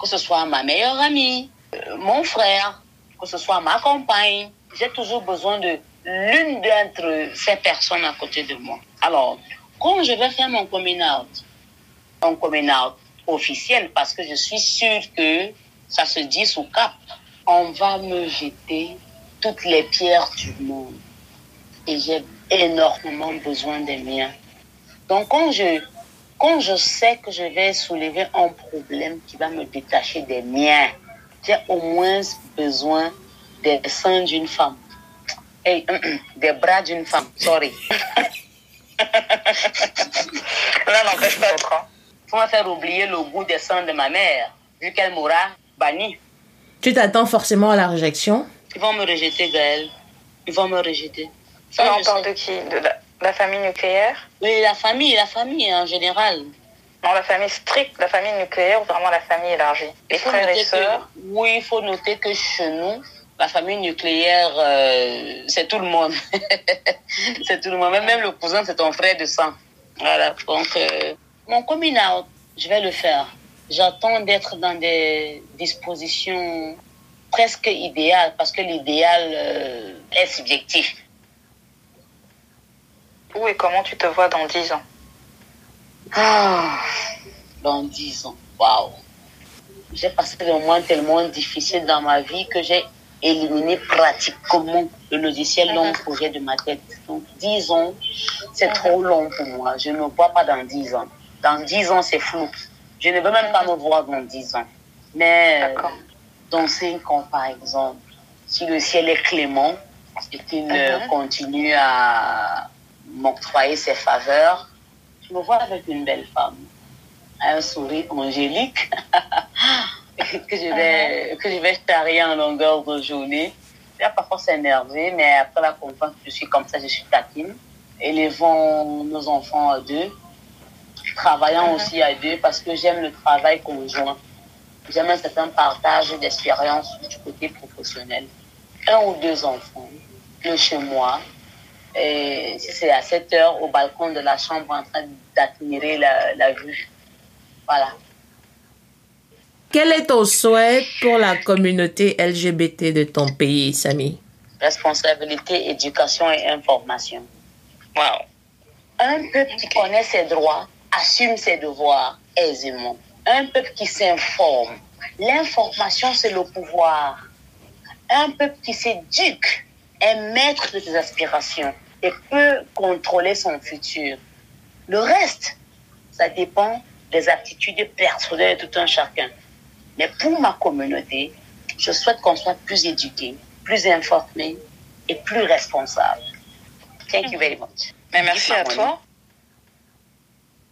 Que ce soit ma meilleure amie, euh, mon frère, que ce soit ma compagne. J'ai toujours besoin de l'une d'entre ces personnes à côté de moi. Alors, quand je vais faire mon coming un coming out officiel, parce que je suis sûre que ça se dit sous cap, on va me jeter toutes les pierres du monde. Et j'ai énormément besoin des miens. Donc, quand je, quand je sais que je vais soulever un problème qui va me détacher des miens, j'ai au moins besoin des seins d'une femme. Hey, des bras d'une femme, sorry. Là, n'empêche pas trop. Faut me faire oublier le goût des seins de ma mère, vu qu'elle m'aura banni. Tu t'attends forcément à la réjection? Ils vont me rejeter, Gaël. Ils vont me rejeter. Ça, on parle de qui? De la, famille nucléaire? Oui, la famille, la famille en général. Non, la famille stricte, la famille nucléaire ou vraiment la famille élargie? Les frères et sœurs? Oui, il faut noter que chez nous, la famille nucléaire, euh, c'est tout le monde. c'est tout le monde. Même, le cousin, c'est ton frère de sang. Voilà. Donc, euh, mon coming out, je vais le faire. J'attends d'être dans des dispositions presque idéales parce que l'idéal euh, est subjectif. Où et comment tu te vois dans 10 ans? Ah, Dans 10 ans, waouh J'ai passé des moments tellement difficiles dans ma vie que j'ai éliminé pratiquement le logiciel long mhm. projet de ma tête. Donc 10 ans, c'est trop long pour moi. Je ne me vois pas dans 10 ans. Dans 10 ans, c'est flou. Je ne veux même pas me voir dans 10 ans. Mais dans 5 ans, par exemple, si le ciel est clément et qu'il mhm. continue à m'octroyer ses faveurs. Je me vois avec une belle femme, un sourire angélique, que je vais, que je vais charrier en longueur de journée. Je vais parfois s'énerver, mais après la confiance, je suis comme ça, je suis taquine. Élevons nos enfants à deux, travaillant aussi à deux parce que j'aime le travail conjoint. J'aime un certain partage d'expérience du côté professionnel. Un ou deux enfants, le chez moi, et c'est à 7 heures au balcon de la chambre en train d'admirer la, la vue. Voilà. Quel est ton souhait pour la communauté LGBT de ton pays, Samy? Responsabilité, éducation et information. Wow. Un peuple qui connaît ses droits assume ses devoirs aisément. Un peuple qui s'informe. L'information, c'est le pouvoir. Un peuple qui s'éduque est maître de ses aspirations et peut contrôler son futur. Le reste, ça dépend des aptitudes personnelles de tout un chacun. Mais pour ma communauté, je souhaite qu'on soit plus éduqué, plus informé et plus responsable. Thank you very much. Mais merci à toi.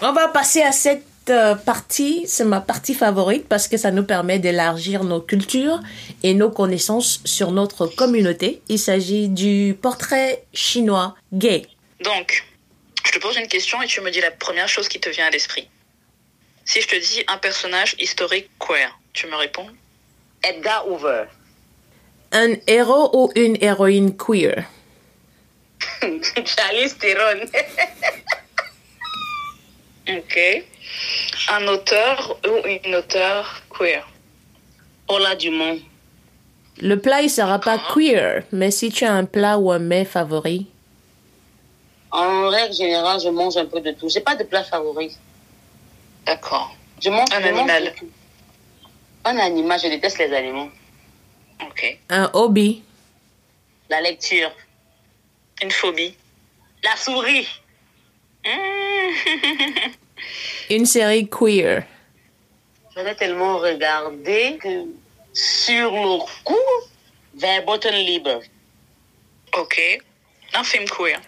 On va passer à cette euh, partie, c'est ma partie favorite parce que ça nous permet d'élargir nos cultures et nos connaissances sur notre communauté. Il s'agit du portrait chinois gay. Donc, je te pose une question et tu me dis la première chose qui te vient à l'esprit. Si je te dis un personnage historique queer, tu me réponds? Edgar Hoover. Un héros ou une héroïne queer? Charlize Theron. Ok. Un auteur ou une auteure queer? Paula Dumont. Le plat, il sera pas queer, mais si tu as un plat ou un mets favori? En règle générale, je mange un peu de tout. J'ai pas de plat favori. D'accord. Je mange Un animal. Un animal, je déteste les animaux. Ok. Un hobby. La lecture. Une phobie. La souris. Une série queer. J'en ai tellement regardé que sur le coup, Verboten Libre. Ok. Un film queer.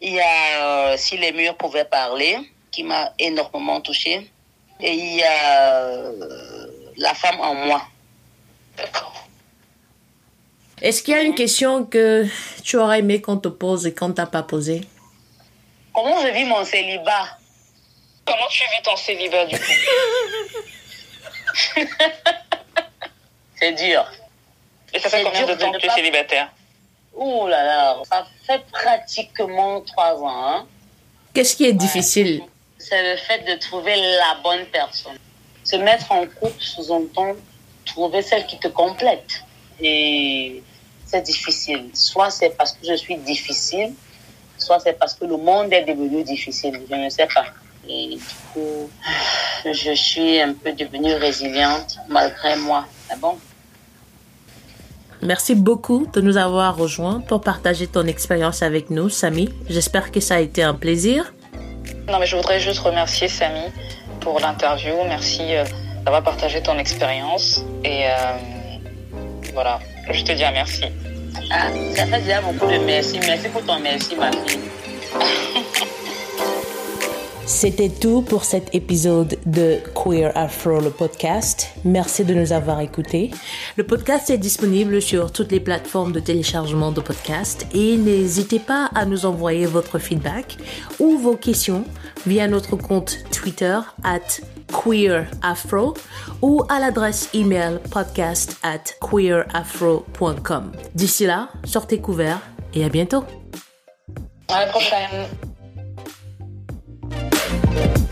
Il y a euh, Si les murs pouvaient parler, qui m'a énormément touchée. Et il y a euh, La femme en moi. D'accord. Est-ce qu'il y a une question que tu aurais aimé qu'on te pose et qu'on t'a pas posée? Comment je vis mon célibat? Comment tu vis ton célibat du coup? C'est dur. Et ça fait C'est combien dur de temps que tu es pas- célibataire? Ouh là là, ça fait pratiquement trois ans. hein. Qu'est-ce qui est difficile? C'est le fait de trouver la bonne personne. Se mettre en couple sous-entend trouver celle qui te complète. Et c'est difficile. Soit c'est parce que je suis difficile, soit c'est parce que le monde est devenu difficile. Je ne sais pas. Et du coup, je suis un peu devenue résiliente malgré moi. C'est bon? Merci beaucoup de nous avoir rejoints pour partager ton expérience avec nous, Samy. J'espère que ça a été un plaisir. Non, mais je voudrais juste remercier Samy pour l'interview. Merci euh, d'avoir partagé ton expérience. Et euh, voilà, je te dis un merci. Ah, ça fait déjà beaucoup de merci. Merci pour ton merci, ma fille. C'était tout pour cet épisode de Queer Afro, le podcast. Merci de nous avoir écoutés. Le podcast est disponible sur toutes les plateformes de téléchargement de podcasts et n'hésitez pas à nous envoyer votre feedback ou vos questions via notre compte Twitter at queerafro ou à l'adresse email podcast at queerafro.com. D'ici là, sortez couverts et à bientôt. À la prochaine. Bye.